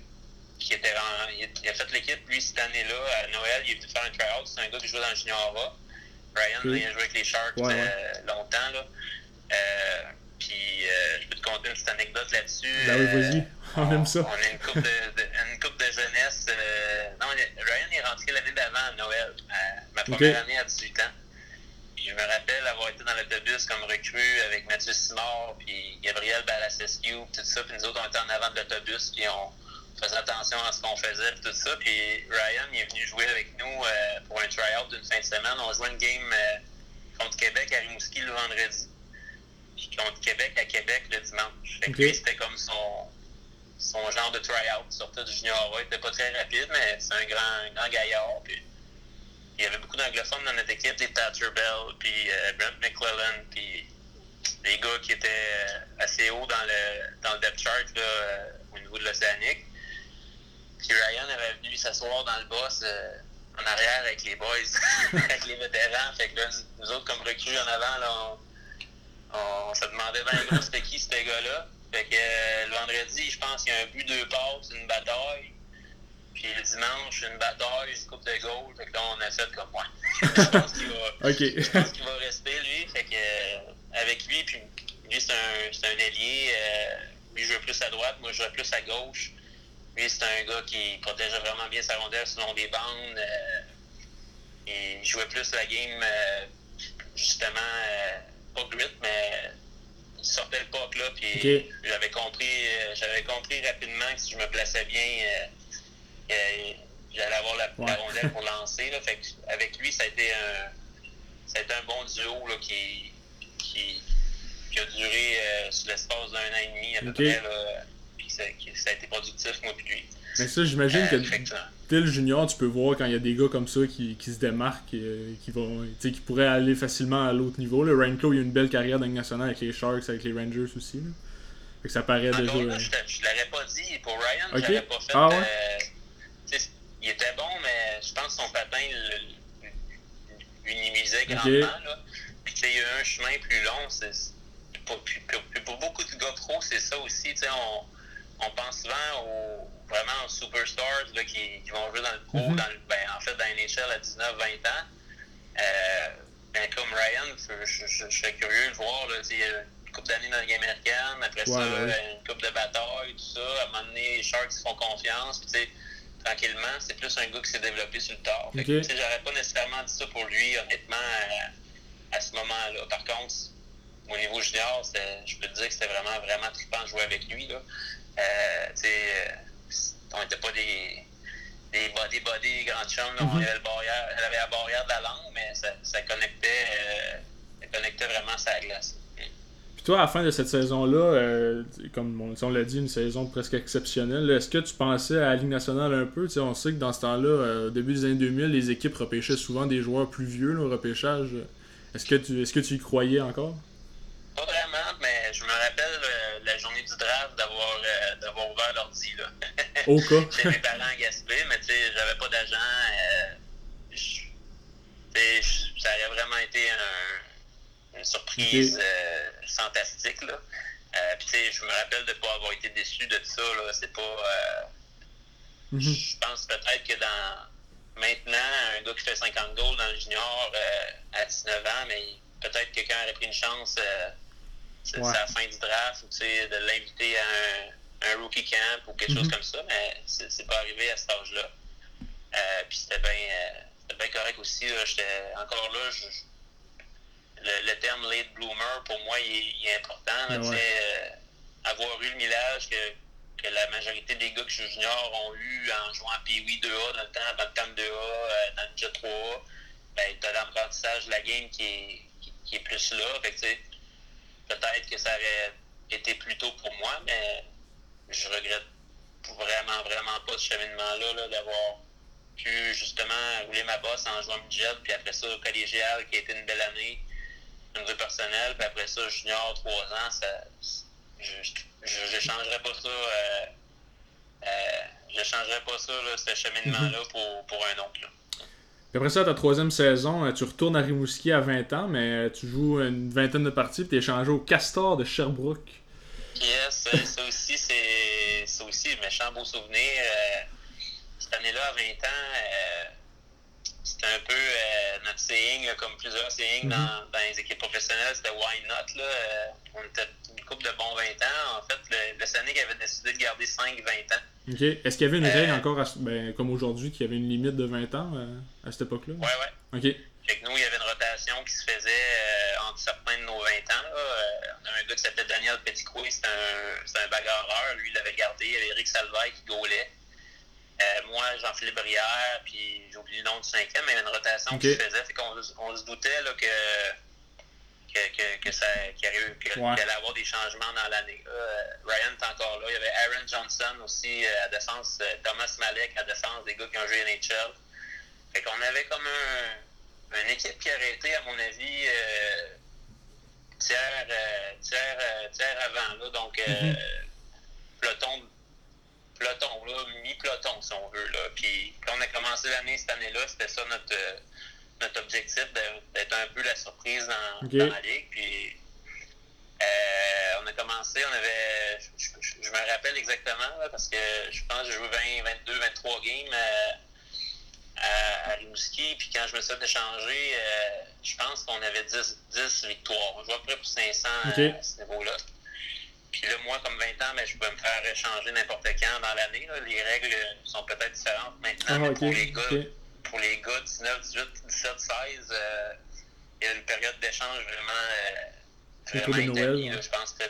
[SPEAKER 2] qui était en, il, a fait l'équipe, lui, cette année-là, à Noël, il est venu faire un tryout. C'est un gars qui joue dans le Junior A. Ryan, il a joué avec les Sharks euh, longtemps. Là. Euh, puis, euh, je peux te conter une petite anecdote là-dessus.
[SPEAKER 1] Ben oui, vas-y. On aime ça.
[SPEAKER 2] On a une coupe de, une coupe de jeunesse. Euh, non, Ryan est rentré l'année d'avant à Noël, ma première année à 18 ans. Puis je me rappelle avoir été dans l'autobus comme recrue avec Mathieu Simard, puis Gabriel Balassescu, tout ça. Puis nous autres, on était en avant de l'autobus, puis on faisait attention à ce qu'on faisait, puis tout ça. Puis Ryan, il est venu jouer avec nous euh, pour un try-out d'une fin de semaine. On jouait une game euh, contre Québec à Rimouski le vendredi. Puis contre Québec à Québec le dimanche. Fait que lui, c'était comme son, son genre de try-out. Sortait du junior Il était pas très rapide, mais c'est un grand, grand gaillard. Puis, il y avait beaucoup d'anglophones dans notre équipe, des Thatcher Bell, puis euh, Brent McClellan, puis des gars qui étaient euh, assez hauts dans le, dans le depth chart là, euh, au niveau de l'Océanique. Puis Ryan avait venu s'asseoir dans le boss euh, en arrière avec les boys, avec les vétérans. Fait que là, nous autres, comme recrues en avant, là, on, on se demandait bien gros c'était qui ce gars-là. Fait que euh, le vendredi, je pense qu'il y a un but, deux passes, une bataille. Puis le dimanche, une bataille, une coupe de goal. Fait que là, on a fait comme moi. je pense qu'il va,
[SPEAKER 1] okay.
[SPEAKER 2] je pense qu'il va rester, lui. Fait que euh, avec lui, puis lui, c'est un, c'est un ailier. Euh, lui, joue plus à droite, moi, je joue plus à gauche. Lui, c'est un gars qui protégeait vraiment bien sa rondelle selon des bandes. Il jouait plus la game, justement, pas grit, mais il sortait le puck là. Puis
[SPEAKER 1] okay.
[SPEAKER 2] j'avais compris, euh, j'avais compris rapidement que si je me plaçais bien, euh, j'allais avoir la,
[SPEAKER 1] Ouais.
[SPEAKER 2] la rondelle pour lancer. Là. Fait que avec lui, ça a été un, ça a été un bon duo là, qui, qui, qui a duré euh, sur l'espace d'un an et demi à peu près. Là, puis ça, qui- ça a été productif, moi puis lui.
[SPEAKER 1] Mais ça, j'imagine
[SPEAKER 2] Euh, que,
[SPEAKER 1] dès le junior, tu peux voir quand il y a des gars comme ça qui, qui se démarquent, euh, qui vont, qui pourraient aller facilement à l'autre niveau. Le Ranclo, il a une belle carrière dans le national avec les Sharks, avec les Rangers aussi. Là. Fait que ça paraît déjà.
[SPEAKER 2] Là,
[SPEAKER 1] euh,
[SPEAKER 2] je je l'aurais pas dit. Pour Ryan,
[SPEAKER 1] Ok.
[SPEAKER 2] je l'aurais pas fait.
[SPEAKER 1] Ah ouais?
[SPEAKER 2] euh, il était bon, mais je pense que son patin l'unimisait grandement. Là. Puis tu sais, il y a eu un chemin plus long. C'est, pour, beaucoup de gars pros, c'est ça aussi. On, on pense souvent aux, vraiment superstars là, qui, qui vont jouer dans le pro,
[SPEAKER 1] Mhm.
[SPEAKER 2] dans le, ben, en fait dans NHL à 19-20 ans. Euh, ben, comme Ryan, je, je, serais curieux de voir. Là, une couple d'années dans la game américaine, après
[SPEAKER 1] Ouais,
[SPEAKER 2] ça,
[SPEAKER 1] ben
[SPEAKER 2] une couple de batailles, tout ça. À un moment donné, les Sharks font confiance. Puis, tranquillement, c'est plus un gars qui s'est développé sur le tard. Fait que,
[SPEAKER 1] Ok.
[SPEAKER 2] tu sais, J'aurais pas nécessairement dit ça pour lui, honnêtement, à, à ce moment-là. Par contre, au niveau junior, je peux te dire que c'était vraiment, vraiment trippant de jouer avec lui. Là. Euh, euh, on n'était pas des, des body body grands chums. là. On avait, le barrière, elle avait la barrière de la langue, mais ça, ça connectait, euh, ça connectait vraiment sa glace.
[SPEAKER 1] Puis toi, à la fin de cette saison-là, euh, comme on, on l'a dit, une saison presque exceptionnelle, est-ce que tu pensais à la Ligue nationale un peu? On sait que dans ce temps-là, euh, au début des années 2000, les équipes repêchaient souvent des joueurs plus vieux là, au repêchage. Est-ce que, tu, est-ce que tu y croyais encore? Au cas.
[SPEAKER 2] Chez mes parents Gaspé, mais tu sais, j'avais pas d'agent. euh, ça aurait vraiment été un- une surprise euh, fantastique. Là. Euh, puis tu sais, je me rappelle de ne pas avoir été déçu de ça. Là. C'est pas.
[SPEAKER 1] Mhm.
[SPEAKER 2] je pense peut-être que dans maintenant, un gars qui fait 50 goals dans le junior à 19 ans, mais peut-être que quelqu'un aurait pris une chance, c'est
[SPEAKER 1] Ouais.
[SPEAKER 2] c'est à la fin du draft, ou tu sais, de l'inviter à un, un rookie camp ou quelque chose
[SPEAKER 1] Mhm.
[SPEAKER 2] comme ça, mais c'est pas arrivé à cet âge-là. Euh, Puis c'était bien euh, c'était bien correct aussi. J'étais encore là. je- je- le, le terme late bloomer, pour moi, il est, il est important. là,
[SPEAKER 1] Ah ouais.
[SPEAKER 2] euh, avoir eu le millage que, que la majorité des gars qui jouent junior ont eu en jouant à Pee-Wee 2A dans le temps, dans le TAM 2A, euh, dans le Jet 3A, ben, tu as l'apprentissage de la game qui est, qui, qui est plus là. Fait que, peut-être que ça aurait été plus tôt pour moi, mais je regrette vraiment, vraiment pas ce cheminement-là, là, d'avoir pu justement rouler ma bosse en jouant jet, puis après ça, collégial, qui a été une belle année, une vie personnelle, puis après ça, junior, trois ans, ça, je je changerais pas ça. Euh, euh, je changerais pas ça, là, ce cheminement-là, pour, pour un autre. Là.
[SPEAKER 1] Puis après ça, ta troisième saison, euh, tu retournes à Rimouski à 20 ans, mais tu joues une vingtaine de parties, puis tu es échangé au Castor de Sherbrooke.
[SPEAKER 2] Yes, euh, ça aussi, c'est ça aussi méchant beau souvenir. Euh, cette année-là, à 20 ans, euh, c'était un peu euh, notre saying, là, comme plusieurs sayings
[SPEAKER 1] Mhm.
[SPEAKER 2] dans, dans les équipes professionnelles, c'était why not. Là, on était une couple de bons 20 ans. En fait, le, le Sonic avait décidé de garder 5-20 ans.
[SPEAKER 1] Ok. Est-ce qu'il y avait une règle encore, à ben, comme aujourd'hui, qu'il y avait une limite de 20 ans à cette époque-là?
[SPEAKER 2] Ouais, ouais.
[SPEAKER 1] Ok.
[SPEAKER 2] Fait que nous, il y avait une rotation qui se faisait euh, entre certains de nos 20 ans. Là. Euh, on a un gars qui s'appelait Daniel Petitcoué, c'était un, un bagarreur. Lui, il l'avait gardé. Il y avait Eric Salvaille qui gaulait. Euh, moi, Jean-Philippe Brière, puis j'ai oublié le nom du cinquième, mais il y avait une rotation qui se faisait. Fait qu'on on se doutait là, que que, que, ça, qu'il, allait avoir des changements dans l'année. Ryan est encore là. Il y avait Aaron Johnson aussi à défense, Thomas Malek à défense, des gars qui ont joué NHL. Fait qu'on avait comme un, une équipe qui aurait été, à mon avis, tiers, tiers, tiers avant. Là, donc, mm-hmm. peloton mi-peloton, si on veut. Là. Puis quand on a commencé l'année cette année-là, c'était ça notre, notre objectif, d'être un peu la surprise dans, dans la ligue. Puis euh, on a commencé, on avait. Je, me rappelle exactement, là, parce que je pense que j'ai joué 20, 22, 23 games euh, à, à Rimouski. Puis quand je me suis échangé, euh, je pense qu'on avait 10, 10 victoires. Je vois à peu près pour 500 à ce niveau-là. Puis là, moi, comme 20 ans, ben, je peux me faire échanger n'importe quand dans l'année. Les règles sont peut-être différentes maintenant. Ah, pour, les gars, pour les gars 19, 18, 17, 16, il y a une période d'échange vraiment, euh, vraiment établie. Je pense que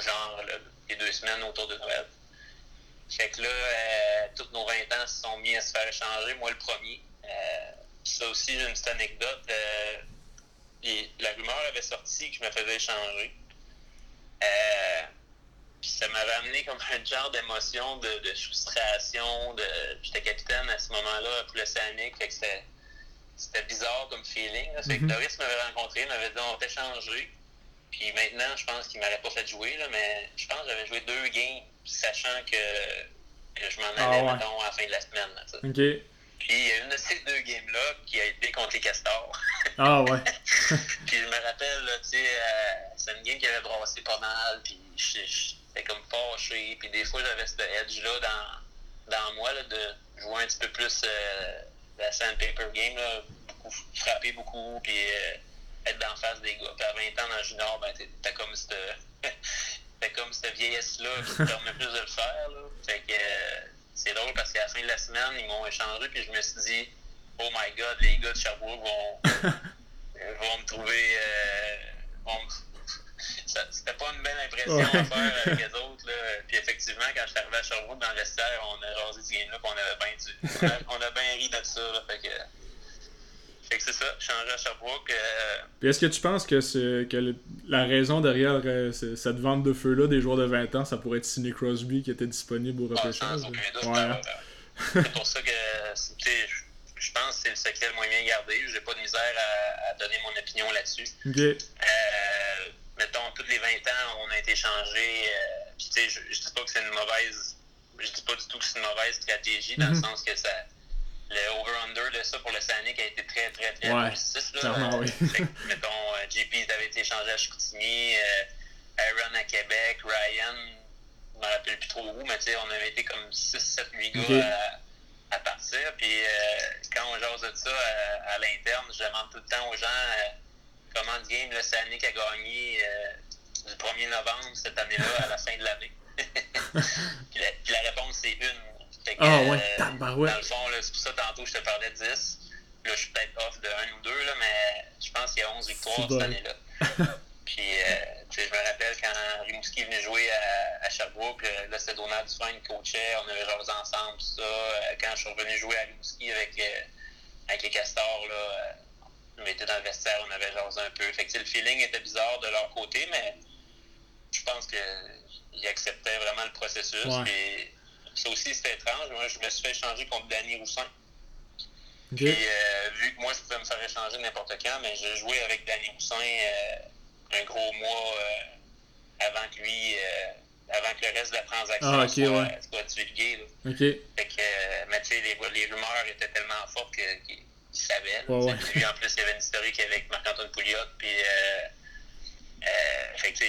[SPEAKER 2] genre les deux semaines autour de Noël. Fait que là, euh, tous nos 20 ans se sont mis à se faire échanger, moi le premier. Euh, ça aussi, j'ai une petite anecdote. la rumeur avait sorti que je me faisais échanger. Euh, puis ça m'avait amené comme un genre d'émotion, de, de, frustration. De... J'étais capitaine à ce moment-là pour l'Océanique, fait que c'était, bizarre comme feeling. Là. Fait que Doris mhm. m'avait rencontré, m'avait dit on va t'échanger. Puis maintenant, je pense qu'il m'aurait pas fait jouer, là, mais je pense que j'avais joué deux games, sachant que, que je m'en allais, ah, mettons, à la fin de la semaine. Là,
[SPEAKER 1] OK.
[SPEAKER 2] Puis il y a une de ces deux games-là qui a été contre les Castors.
[SPEAKER 1] Ah ouais.
[SPEAKER 2] puis je me rappelle, tu sais, euh, c'est une game qui avait brassé pas mal, puis j'étais comme fâché. Puis des fois, j'avais ce edge-là dans, dans moi, là, de jouer un petit peu plus euh, la sandpaper game, là, beaucoup, frapper beaucoup, puis euh, être d'en face des gars. Puis à 20 ans dans le junior, ben, t'as comme cette... t'as comme cette vieillesse-là qui te permet plus de le faire, là. Fait que... Euh, c'est drôle parce qu'à la fin de la semaine, ils m'ont échangé, puis je me suis dit, oh my god, les gars de Sherbrooke vont, vont me trouver. Euh, C'était pas une belle impression à faire avec les autres. Là. Puis effectivement, quand je suis arrivé à Sherbrooke dans le vestiaire, on a rasé ce game-là, on avait bien du, on a bien ri de ça. Là, fait que, ça, changer à Sherbrooke. Euh...
[SPEAKER 1] Puis est-ce que tu penses que, que la raison derrière euh, cette vente de feu-là des joueurs de 20 ans, ça pourrait être Sidney Crosby qui était disponible au repêchage?
[SPEAKER 2] Ouais, hein? c'est pour ça que je pense que c'est le secret le moins bien gardé. J'ai pas de misère à, donner mon opinion là-dessus.
[SPEAKER 1] Euh,
[SPEAKER 2] mettons, tous les 20 ans, on a été changé. Euh, je, je dis pas que c'est une mauvaise. Je dis pas du tout que c'est une mauvaise stratégie, dans le mhm. sens que ça le over-under de ça pour le Sanic a été très, très, très
[SPEAKER 1] ouais, positif. Là. oui.
[SPEAKER 2] mettons, euh, JP avait été changé à Chicoutimi, euh, Aaron à Québec, Ryan, je ne me rappelle plus trop où, mais tu sais, on avait été comme 6, 7, 8 gars à, à, partir. Puis euh, quand on jase de ça à, à l'interne, je demande tout le temps aux gens comment le game le Sanic a gagné du 1er novembre cette année-là à la fin de l'année. puis, puis la réponse, c'est une
[SPEAKER 1] ah ouais, euh,
[SPEAKER 2] Dans le fond, c'est pour ça tantôt je te parlais de 10. Là, je suis peut-être off de 1 ou 2, là, mais je pense qu'il y a 11 victoires cette année-là. Puis, euh, je me rappelle quand Rimouski venait jouer à, à Sherbrooke, là, c'était Donald Dufresne qui coachait, on avait joué ensemble, tout ça. Euh, quand je suis revenu jouer à Rimouski avec, euh, avec les Castors, là, on était dans le vestiaire, on avait jasé un peu. Fait que, le feeling était bizarre de leur côté, mais je pense qu'ils acceptaient vraiment le processus. Ouais. Ça aussi, c'était étrange. Moi, je me suis fait échanger contre Danny Roussin. Puis, euh, vu que moi, je pouvais me faire échanger n'importe quand, mais j'ai joué avec Danny Roussin euh, un gros mois euh, avant que lui, avant que le reste de la transaction
[SPEAKER 1] ah, soit,
[SPEAKER 2] ouais. soit divulgué.
[SPEAKER 1] OK.
[SPEAKER 2] Fait que, mais tu sais, les, les, rumeurs étaient tellement fortes qu'il qu savait. Ouais, Lui, en plus, il y avait une historique avec Marc-Antoine Pouliot. Puis, fait que,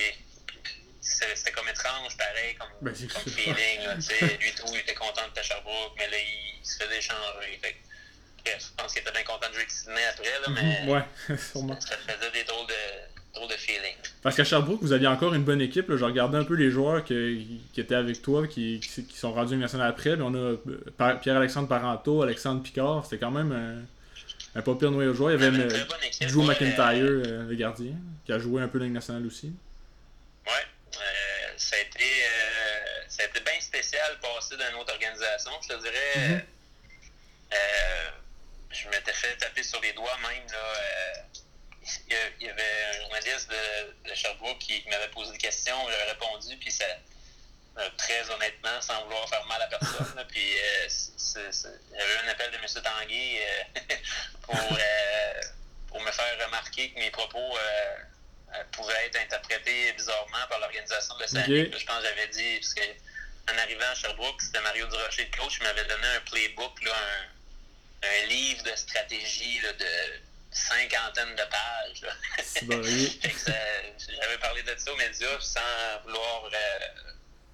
[SPEAKER 2] c'était comme étrange, pareil, comme, ben, comme feeling. Là, lui, tout, il était content de Sherbrooke, mais là, il se faisait changer. Fait je pense qu'il était bien content de jouer avec Sydney après, là, mais
[SPEAKER 1] mhm. ouais, sûrement.
[SPEAKER 2] ça faisait des drôles de, drôles de feeling.
[SPEAKER 1] Parce qu'à Sherbrooke, vous aviez encore une bonne équipe. Là. Je regardais un peu les joueurs qui, qui étaient avec toi, qui, qui, sont rendus nationale après. On a euh, Pierre-Alexandre Paranto, Alexandre Picard. C'était quand même un, un pas pire noyau joueur. Il y avait Joe McIntyre, euh, le gardien, qui a joué un peu dans nationale aussi.
[SPEAKER 2] Spécial passer d'une autre organisation. Je te dirais, mm-hmm. euh, je m'étais fait taper sur les doigts même là, il y avait un journaliste de, de Sherbrooke qui m'avait posé des questions, j'avais répondu, puis ça, euh, très honnêtement, sans vouloir faire mal à personne. puis euh, j'avais un appel de M. Tanguy euh, pour, pour me faire remarquer que mes propos pouvaient être interprétés bizarrement par l'organisation de l'Océanique. Je pense que j'avais dit, parce que en arrivant à Sherbrooke, c'était Mario Durocher, le coach, qui m'avait donné un playbook, là, un, un, livre de stratégie là, de cinquantaine de pages. J'avais parlé de ça aux médias sans vouloir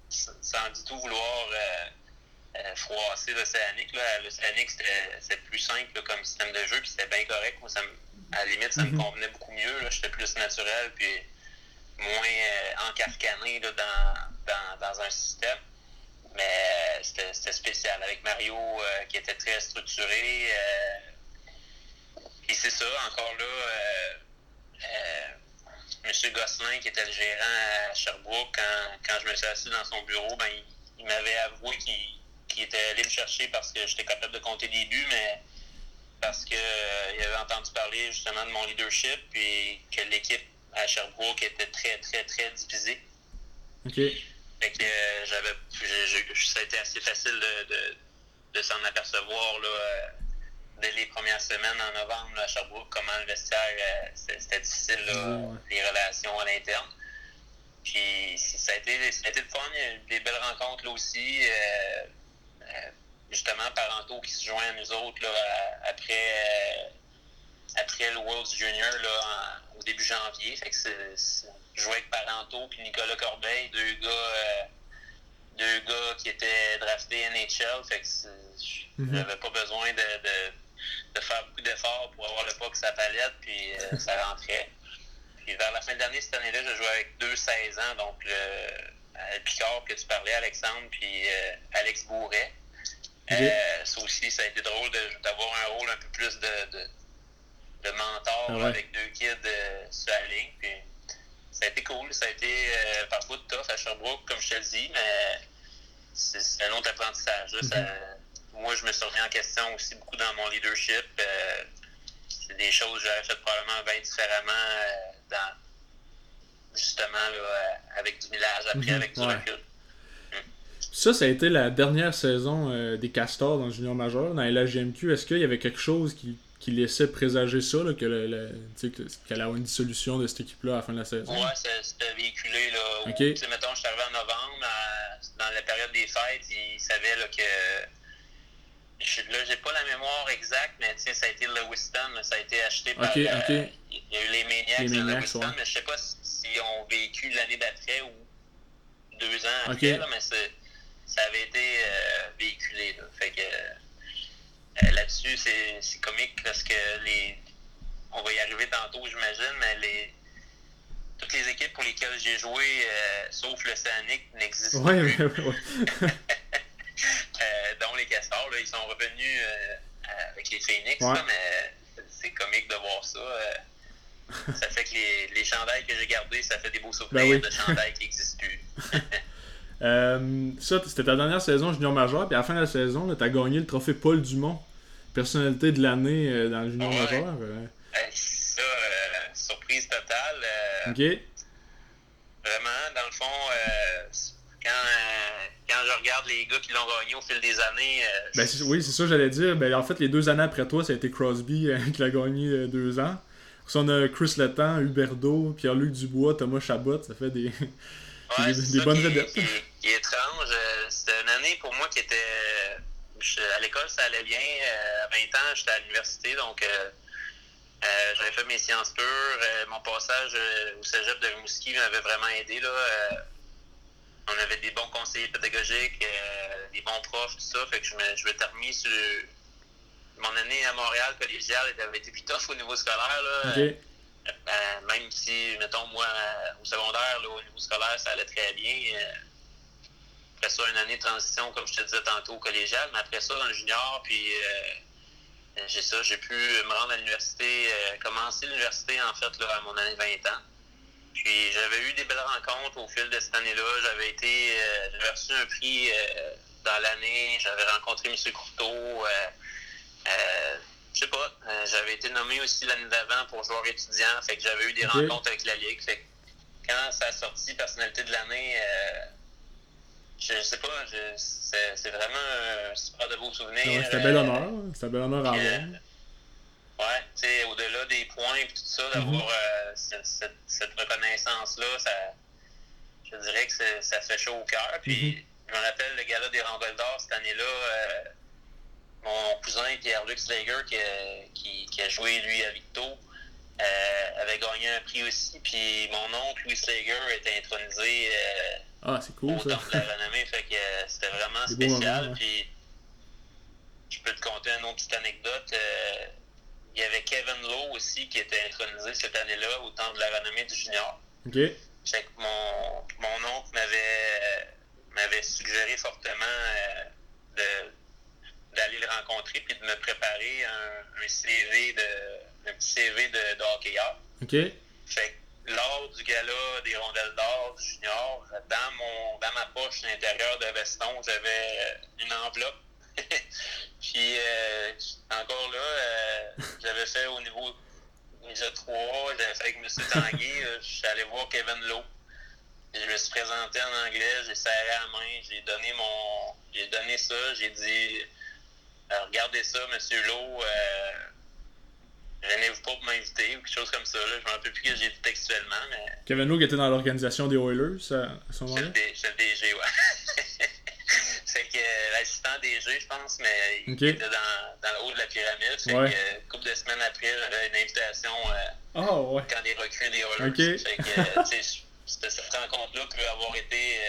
[SPEAKER 2] sans du tout vouloir euh, euh, froisser l'Océanique. L'Océanique, c'était plus simple comme système de jeu, puis c'était bien correct. Moi, ça à la limite, ça me mhm. convenait beaucoup mieux. J'étais plus naturel, puis moins euh, encarcané dans, dans, dans, un système. Mais c'était spécial avec Mario qui était très structuré. et c'est ça, encore là M. Gosselin, qui était le gérant à Sherbrooke, quand, je me suis assis dans son bureau, ben, il, m'avait avoué qu'il était allé me chercher parce que j'étais capable de compter des buts, mais parce qu'il euh, avait entendu parler justement de mon leadership et que l'équipe à Sherbrooke était très, très, très divisée.
[SPEAKER 1] OK.
[SPEAKER 2] Fait que euh, j'avais. Ça a été assez facile de, de, s'en apercevoir là, euh, dès les premières semaines en novembre à Sherbrooke, comment le vestiaire, euh, c'était difficile, les relations à l'interne. Puis ça a, été, ça a été le fun, il y a eu des belles rencontres là aussi. Justement, Parenteau qui se joint à nous autres là, après, après le World Junior là, au début janvier. Fait que c'est, jouer avec Parenteau puis Nicolas Corbeil, deux gars deux gars qui étaient draftés NHL. Fait que mhm. j'avais pas besoin de, de faire beaucoup d'efforts pour avoir le puck sa palette, puis euh, ça rentrait. Puis vers la fin de l'année, cette année-là, je jouais avec deux 16 ans, donc le, euh, Picard que tu parlais, Alexandre, puis euh, Alex Bourret. ça aussi, ça a été drôle d'avoir un rôle un peu plus de, de, mentor ah avec deux kids sur la ligne. Puis, ça a été cool. Ça a été par bout de tough à Sherbrooke, comme je te le dis, mais c'est un autre apprentissage. ça, moi, je me suis remis en question aussi beaucoup dans mon leadership. Euh, c'est des choses que j'aurais fait probablement bien différemment euh, dans, justement euh, avec du millage après, mhm. avec du recul.
[SPEAKER 1] Mm. Ça, ça a été la dernière saison des Castors dans le junior majeur, dans la GMQ. Est-ce qu'il y avait quelque chose qui, qui laissait présager ça, là, que le, qu'elle allait une dissolution de cette équipe-là à la fin de la saison?
[SPEAKER 2] Ouais, c'était véhiculé. Là, okay. mettons, je suis arrivé en novembre, dans la période des fêtes, ils savaient là, que je, là, j'ai pas la mémoire exacte, mais ça a été le Lewiston, ça a été acheté par.
[SPEAKER 1] Okay,
[SPEAKER 2] euh, il y a eu les Maniacs, les Maniacs Lewiston, mais je sais pas si, on vécu l'année d'après ou deux ans après, là, mais ça avait été euh, véhiculé. Là. Fait que euh, là-dessus, c'est comique parce que les. On va y arriver tantôt, j'imagine, mais les toutes les équipes pour lesquelles j'ai joué, euh, sauf le Sanic, n'existent
[SPEAKER 1] ouais, plus. Ouais, ouais,
[SPEAKER 2] Euh, dont les castors. Là, ils sont revenus euh, avec les Phoenix, mais c'est comique de voir ça. Ça fait que les, les chandails que j'ai gardés, ça fait des beaux souvenirs ben de chandails qui n'existent plus.
[SPEAKER 1] ça, c'était ta dernière saison junior majeur, puis à la fin de la saison, tu as gagné le trophée Paul Dumont, personnalité de l'année dans le junior majeur.
[SPEAKER 2] ça, surprise totale.
[SPEAKER 1] ok.
[SPEAKER 2] Vraiment, dans le fond, quand, quand je regarde les gars qui l'ont gagné au fil des années. Euh,
[SPEAKER 1] ben, oui, c'est ça, j'allais dire. Ben, en fait, les deux années après toi, ça a été Crosby euh, qui l'a gagné euh, deux ans. on a Chris Letang, Huberdo, Pierre-Luc Dubois, Thomas Chabot. Ça fait des,
[SPEAKER 2] des, bonnes vedettes. Qui, qui, est étrange. C'était une année pour moi qui était. À l'école, ça allait bien. à 20 ans, j'étais à l'université, donc. j'avais fait mes sciences pures. mon passage au cégep de Rimouski m'avait vraiment aidé. Là, on avait des bons conseillers pédagogiques, euh, des bons profs, tout ça. Fait que je me, je sur. Mon année à Montréal collégiale avait été plus tough au niveau scolaire. Là. Euh, même si, mettons, moi, au secondaire, au niveau scolaire, ça allait très bien. Euh, après ça, une année de transition, comme je te disais tantôt, au collégial. Mais après ça, dans le junior, puis j'ai ça, j'ai pu me rendre à l'université, commencer l'université, en fait, là, à mon année de 20 ans. Puis j'avais eu des belles rencontres au fil de cette année-là. J'avais été, euh, j'avais reçu un prix euh, dans l'année. J'avais rencontré M. Courteau. Euh, je sais pas, euh, j'avais été nommé aussi l'année d'avant pour joueur étudiant, fait que j'avais eu des rencontres avec la Ligue. Fait que quand ça a sorti personnalité de l'année, euh, je, sais pas, c'est vraiment un super de beaux souvenirs.
[SPEAKER 1] c'était bel honneur, c'était un bel honneur à avoir.
[SPEAKER 2] Ouais, tu sais, au-delà des points et tout ça, d'avoir mhm. cette, cette reconnaissance-là, ça, je dirais que ça fait chaud au cœur. Puis mhm. je me rappelle le gala des Rambelles d'Or cette année-là. Euh, mon cousin Pierre-Luc Slager, qui, qui, a joué lui à Victo, euh, avait gagné un prix aussi. Puis mon oncle Louis Slager était intronisé euh,
[SPEAKER 1] ah, c'est cool,
[SPEAKER 2] au ça. de la renommée. Fait que c'était vraiment spécial. Puis je peux te conter une autre petite anecdote. il y avait Kevin Lowe aussi qui était intronisé cette année-là au temps de la renommée du junior.
[SPEAKER 1] OK
[SPEAKER 2] mon, mon oncle m'avait, m'avait suggéré fortement euh, d'aller le rencontrer puis de me préparer un, un CV de un petit CV de, de hockeyeur.
[SPEAKER 1] OK.
[SPEAKER 2] Fait que lors du gala des rondelles d'or du junior, dans mon dans ma poche à l'intérieur de veston, j'avais une enveloppe. puis euh, encore là, euh, j'avais fait au niveau déjà trois, j'avais fait avec M. Tanguy, je suis allé voir Kevin Lowe. Je me suis présenté en anglais, j'ai serré la main, j'ai donné mon. J'ai donné ça, j'ai dit euh, regardez ça, M. Lowe, euh, gênez-vous pas pour m'inviter ou quelque chose comme ça. Là. Je me rappelle plus que j'ai dit textuellement. Mais...
[SPEAKER 1] Kevin qui était dans l'organisation des Oilers à ce moment-là?
[SPEAKER 2] C'est le, DG, ouais. c'est que euh, l'assistant DG, je pense, mais il était dans, dans le haut de la pyramide. Fait ouais. que, euh, une couple de semaines après, j'avais une invitation
[SPEAKER 1] euh, oh, ouais.
[SPEAKER 2] quand les recrues des Oilers. Okay. Fait que, cette rencontre-là peut avoir été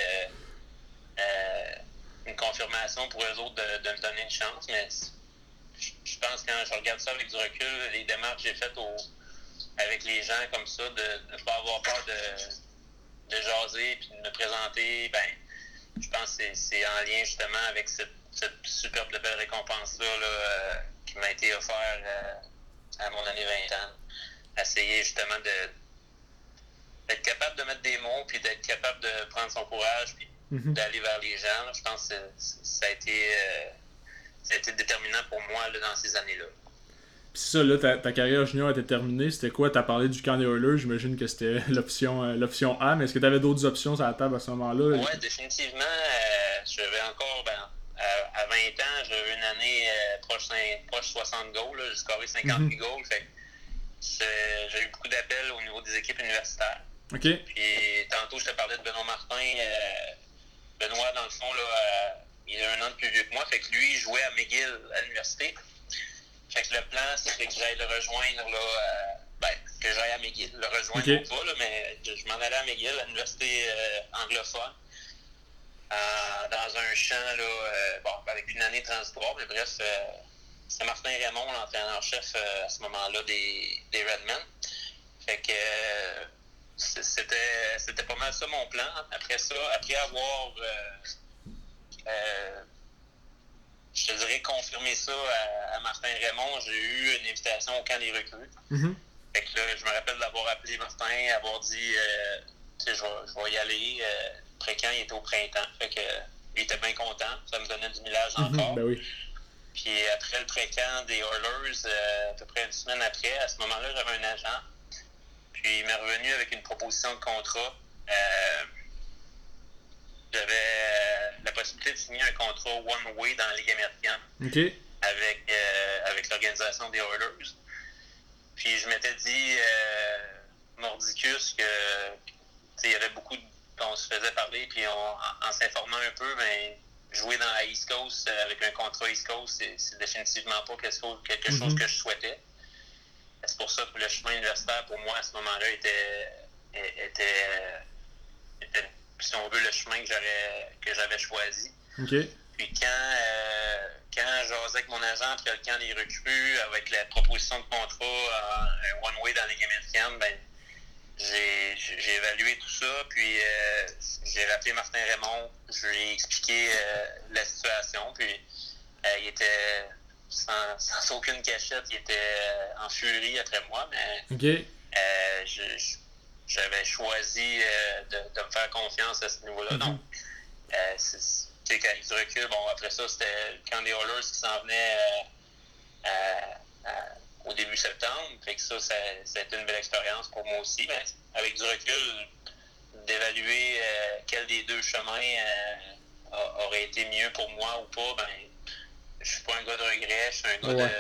[SPEAKER 2] une confirmation pour eux autres de, de, me donner une chance, mais pense que quand je regarde ça avec du recul, les démarches que j'ai faites avec les gens comme ça, de ne pas avoir peur de, de jaser puis de me présenter, ben je pense que c'est en lien justement avec cette, cette superbe belle récompense-là euh, qui m'a été offerte euh, à mon année 20 ans. Essayer justement de d'être capable de mettre des mots, puis d'être capable de prendre son courage, puis mhm. d'aller vers les gens. Je pense que ça a été, euh, ça a été déterminant pour moi là, dans ces années-là.
[SPEAKER 1] Puis ça, là, ta, ta, carrière junior était terminée. C'était quoi? Tu as parlé du camp des Oilers. J'imagine que c'était l'option euh, l'option A, mais est-ce que tu avais d'autres options sur la table à ce moment-là?
[SPEAKER 2] Oui, définitivement. Euh, je vais encore, ben, à, 20 ans, j'avais une année euh, proche, proche 60 goals. J'ai scoré 58 mm goals. j'ai eu beaucoup d'appels au niveau des équipes universitaires.
[SPEAKER 1] OK.
[SPEAKER 2] Puis tantôt, je te parlais de Benoît Martin. Euh, Benoît, dans le fond, là, il a un an de plus vieux que moi. Fait que lui, il jouait à McGill à l'université. Fait que le plan, c'est que j'aille le rejoindre, là, euh, ben, que j'aille à McGill. Le rejoindre ou pas, là, mais je, m'en allais à McGill, à l'université euh, anglophone. Euh, dans un champ, là, bon, avec une année transitoire, mais bref, c'est Martin Raymond, l'entraîneur-chef à ce moment-là des, des Redmen. Fait que c'était, c'était pas mal ça mon plan. Après ça, après avoir je te dirais confirmer ça à, Martin Raymond. J'ai eu une invitation au camp des recrues.
[SPEAKER 1] Mm-hmm.
[SPEAKER 2] Fait que là, je me rappelle d'avoir appelé Martin, avoir dit euh, je vais, je vais y aller. Euh, pré-camp, il était au printemps. Fait que lui était bien content. Ça me donnait du millage mm-hmm. encore.
[SPEAKER 1] Ben oui.
[SPEAKER 2] Puis après le pré-camp des Oilers, euh, à peu près une semaine après, à ce moment-là, j'avais un agent. Puis il m'est revenu avec une proposition de contrat. Euh, j'avais euh, la possibilité de signer un contrat one-way dans la Ligue américaine avec, euh, avec l'organisation des Oilers. Puis je m'étais dit, euh, Mordicus, que il y avait beaucoup de, on se faisait parler, puis en, s'informant un peu, ben, jouer dans la East Coast avec un contrat East Coast, c'est définitivement pas quelque chose, quelque chose mm-hmm. que je souhaitais. C'est pour ça que le chemin universitaire, pour moi, à ce moment-là, était, était si on veut, le chemin que j'avais que j'avais choisi. Puis quand, euh, quand j'osais avec mon agent après le camp des recrues, avec la proposition de contrat un one-way dans les américaine, ben, j'ai évalué tout ça, puis euh, j'ai rappelé Martin Raymond, je lui ai expliqué euh, la situation, puis il était sans, sans, aucune cachette, il était en furie après moi, mais je j'avais choisi euh, de, de, me faire confiance à ce niveau-là. Donc, mhm. euh, c'est avec du recul, bon, après ça, c'était le camp des Oilers qui s'en venait euh, au début septembre. Fait que ça, ça, a été une belle expérience pour moi aussi. Mais avec du recul, d'évaluer quel des deux chemins aurait été mieux pour moi ou pas, ben, je suis pas un gars de regret, je suis un gars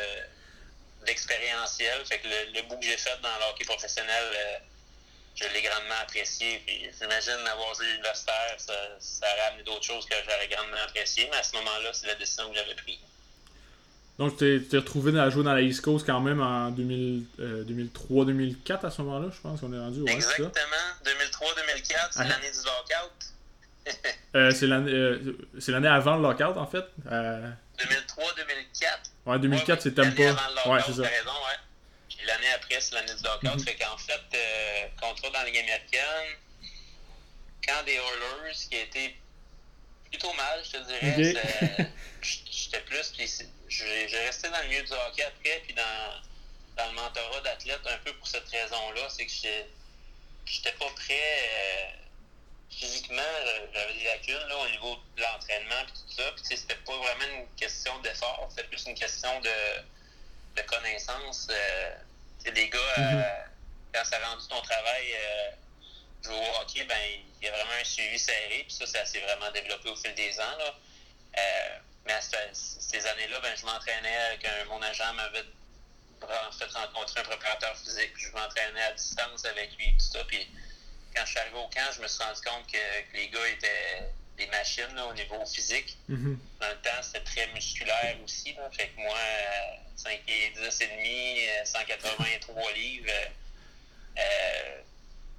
[SPEAKER 2] d'expérientiel. fait que le, bout que j'ai fait dans l'hockey professionnel, je l'ai grandement apprécié. Puis j'imagine avoir joué universitaire, ça, ça aurait amené d'autres choses que j'aurais grandement apprécié. Mais à ce moment-là, c'est la décision que j'avais prise.
[SPEAKER 1] Donc, tu t'es retrouvé à jouer dans la East Coast quand même en 2003-2004 euh, à ce moment-là, je pense qu'on est rendu.
[SPEAKER 2] Ouais, Exactement. 2003-2004, c'est ah. l'année du lockout.
[SPEAKER 1] euh, c'est l'année euh, avant le lockout, en fait. 2003-2004.
[SPEAKER 2] Ouais,
[SPEAKER 1] 2004, c'était pas.
[SPEAKER 2] Ouais, c'est ça. raison, ouais l'année après, c'est l'année du lockout. Mhm. Fait qu'en fait, euh, contrat dans la Ligue américaine, quand des Oilers, qui a été plutôt mal, je te dirais, j'étais plus. J'ai resté dans le milieu du hockey après, puis dans, dans le mentorat d'athlète un peu pour cette raison-là. C'est que j'étais pas prêt. Euh, physiquement, j'avais des lacunes là, au niveau de l'entraînement et tout ça. Puis c'était pas vraiment une question d'effort, c'était plus une question de, de connaissance. Euh, les gars, euh, mhm. quand ça a rendu ton travail, euh, jouer au hockey, ben, il y a vraiment un suivi serré, puis ça, ça s'est vraiment développé au fil des ans. Là. Euh, mais à ces années-là, ben, je m'entraînais avec un, mon agent m'avait fait rencontrer un préparateur physique, je m'entraînais à distance avec lui, tout ça. Puis quand je suis arrivé au camp, je me suis rendu compte que, les gars étaient des machines au niveau physique. Mhm. Musculaire aussi. Là. Fait que moi, 5 et 10 et demi, 183 livres, euh,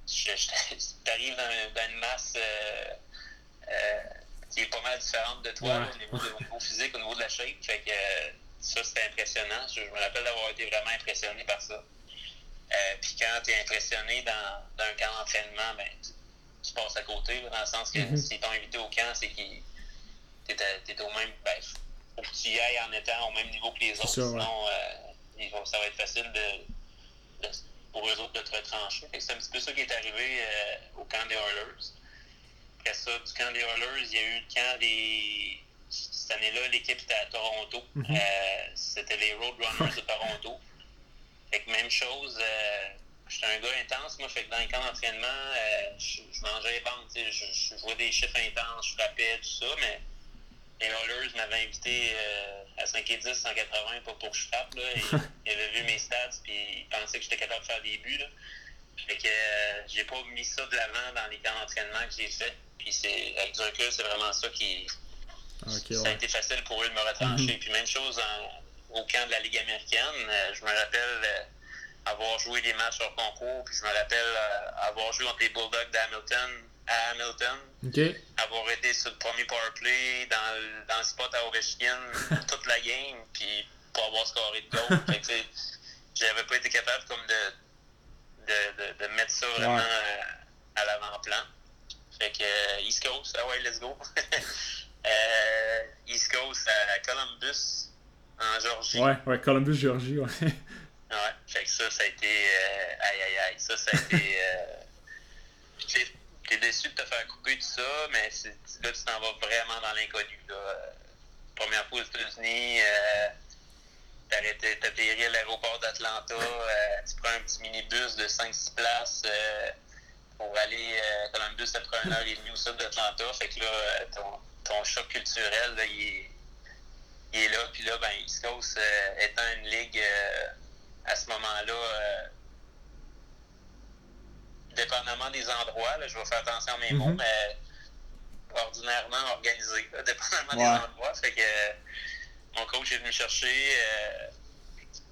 [SPEAKER 2] t'arrives dans, dans, une masse euh, euh, qui est pas mal différente de toi au, niveau de, au, niveau physique, au niveau de la shape. Fait que ça, c'était impressionnant. Je, me rappelle d'avoir été vraiment impressionné par ça. Puis quand tu es impressionné dans, dans, un camp d'entraînement, ben, tu, passes à côté, dans le sens que mm-hmm. s'ils t'ont invité au camp, c'est qu'ils t'es au même. Ben, faut que tu y ailles en étant au même niveau que les autres. Sinon, euh, ça va être facile de, pour eux autres de te retrancher. C'est un petit peu ça qui est arrivé euh, au camp des Oilers. Après ça, du camp des Oilers, il y a eu le camp des. Cette année-là, l'équipe était à Toronto. Mm-hmm. Euh, c'était les Roadrunners de Toronto. Fait que même chose, j'étais un gars intense, moi. Fait que dans les camps d'entraînement, je, mangeais les bandes, je, je, jouais des chiffres intenses, je frappais, tout ça, mais les Rollers m'avaient invité euh, à 5 et 10, 180, pas pour que je frappe. Là, et, ils avaient vu mes stats, puis ils pensaient que j'étais capable de faire des buts. Là. Fait que euh, j'ai pas mis ça de l'avant dans les camps d'entraînement que j'ai fait. Puis c'est, avec du recul, c'est vraiment ça qui. ça a été facile pour eux de me retrancher. Mm-hmm. Puis même chose au camp de la Ligue américaine. Euh, je me rappelle avoir joué des matchs hors concours, puis je me rappelle avoir joué contre les Bulldogs d'Hamilton à Hamilton. Avoir été sur le premier powerplay dans, dans le spot à Ovechkin toute la game, puis pas avoir scoré de goal. j'avais pas été capable comme de, de, de, de mettre ça vraiment euh, à, l'avant-plan. Fait que euh, East Coast, ah ouais, let's go. euh, East Coast à Columbus, en Georgie.
[SPEAKER 1] Ouais, ouais, Columbus, Georgie, ouais.
[SPEAKER 2] ouais, fait que ça, ça a été. Euh, aïe, aïe, aïe. Ça, ça a été. T'es déçu de te faire couper tout ça, mais là, tu t'en vas vraiment dans l'inconnu. Première fois aux États-Unis, euh, t'atterris à l'aéroport d'Atlanta, euh, tu prends un petit minibus de 5-6 places euh, pour aller à Columbus, ça prend une heure et demie au sud d'Atlanta. Fait que là, euh, ton, ton choc culturel, là, il, est, il, est, là. Puis là, ben, East Coast étant une ligue à ce moment-là dépendamment des endroits, là, je vais faire attention à mes mots, mhm. mais ordinairement organisé, dépendamment des endroits. Fait que mon coach est venu chercher, euh,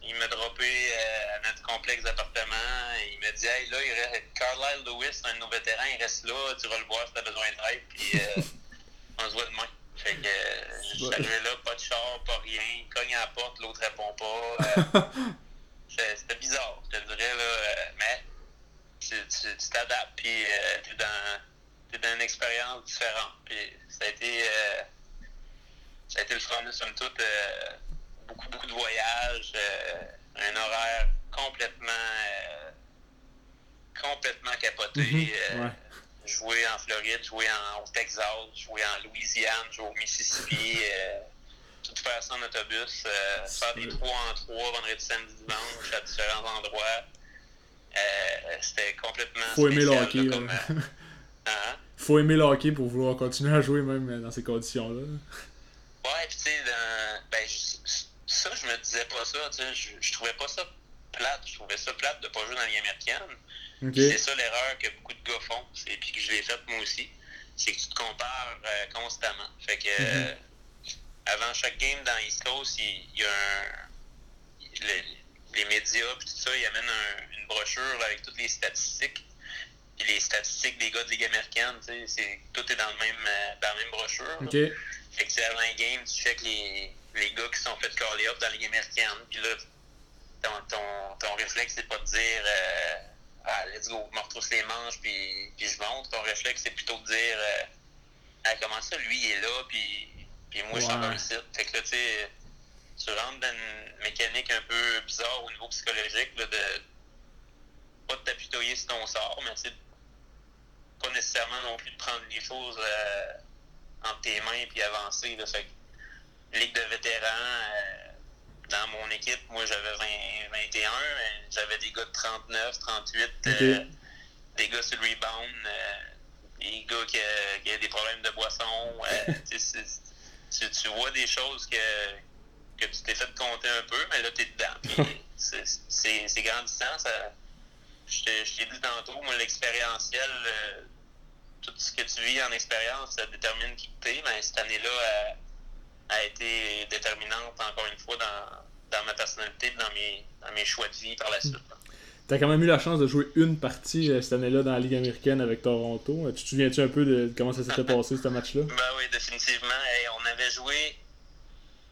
[SPEAKER 2] il m'a droppé euh, à notre complexe d'appartement, il m'a dit Hey, là, il reste Carlisle Lewis, un de nos vétérans, il reste là, tu vas le voir si tu as besoin d'aide, puis euh, on se voit demain. Fait que je suis arrivé là, pas de char, pas rien, cogne à la porte, l'autre répond pas. C'était bizarre, je te dirais, là, mais tu t'adaptes, puis euh, tu es dans, dans, une expérience différente. Puis ça a été, euh, ça a été le fun, somme toute. Euh, beaucoup, beaucoup de voyages, un horaire complètement, complètement capoté. Mm-hmm. Jouer en Floride, jouer en, au Texas, jouer en Louisiane, jouer au Mississippi. tout faire ça en autobus, faire des 3 en 3 vendredi, samedi, dimanche à différents endroits. Euh, c'était complètement.
[SPEAKER 1] Faut aimer le hockey.
[SPEAKER 2] là, comme, euh, hein?
[SPEAKER 1] Faut aimer le hockey pour vouloir continuer à jouer même dans ces conditions-là.
[SPEAKER 2] Ouais, pis tu sais, dans- ben, ça, je me disais pas ça, tu sais, je, je trouvais pas ça plate, je trouvais ça plate de pas jouer dans la Ligue américaine. Puis C'est ça l'erreur que beaucoup de gars font, et puis que je l'ai faite moi aussi, c'est que tu te compares euh, constamment. Fait que euh, avant chaque game dans East Coast, il, il y a un. le- les médias puis tout ça, ils amènent un- une brochure là, avec toutes les statistiques. Puis les statistiques des gars de Ligue américaine, tu sais, c'est- tout est dans le même euh, dans la même brochure. là.
[SPEAKER 1] Ok.
[SPEAKER 2] Fait que avant un game, tu check les, les gars qui sont fait caller up dans la Ligue américaine. Puis là, ton, ton, ton réflexe, c'est pas de dire euh, Ah, let's go, je me retrousse les manches, puis, puis je monte. Ton réflexe, c'est plutôt de dire euh, Ah, comment ça, lui, il est là, puis, puis moi, je suis encore ici. Fait que là, tu sais, tu rentres dans une mécanique un peu bizarre au niveau psychologique, là, de pas de t'apitoyer sur ton sort, mais sais, pas nécessairement non plus de prendre les choses euh, entre tes mains puis avancer. Là. Fait que, Ligue de vétérans, euh, dans mon équipe, moi j'avais 20, 21, euh, j'avais des gars de 39, 38, euh, des gars sur le rebound, euh, des gars qui, qui avaient des problèmes de boisson. euh, c'est- tu, tu vois des choses que, que tu t'es fait compter un peu, mais là tu es dedans. C'est- grandissant. Ça, je t'ai dit tantôt, moi l'expérientiel, euh, tout ce que tu vis en expérience, ça détermine qui tu es, mais cette année-là a, a été déterminante, encore une fois, dans, dans ma personnalité, dans mes, dans mes choix de vie par la suite.
[SPEAKER 1] T'as quand même eu la chance de jouer une partie euh, cette année-là dans la Ligue américaine avec Toronto. Euh, Tu te souviens-tu un peu de comment ça s'était passé ce match-là?
[SPEAKER 2] Ben oui, définitivement. Hey, on avait joué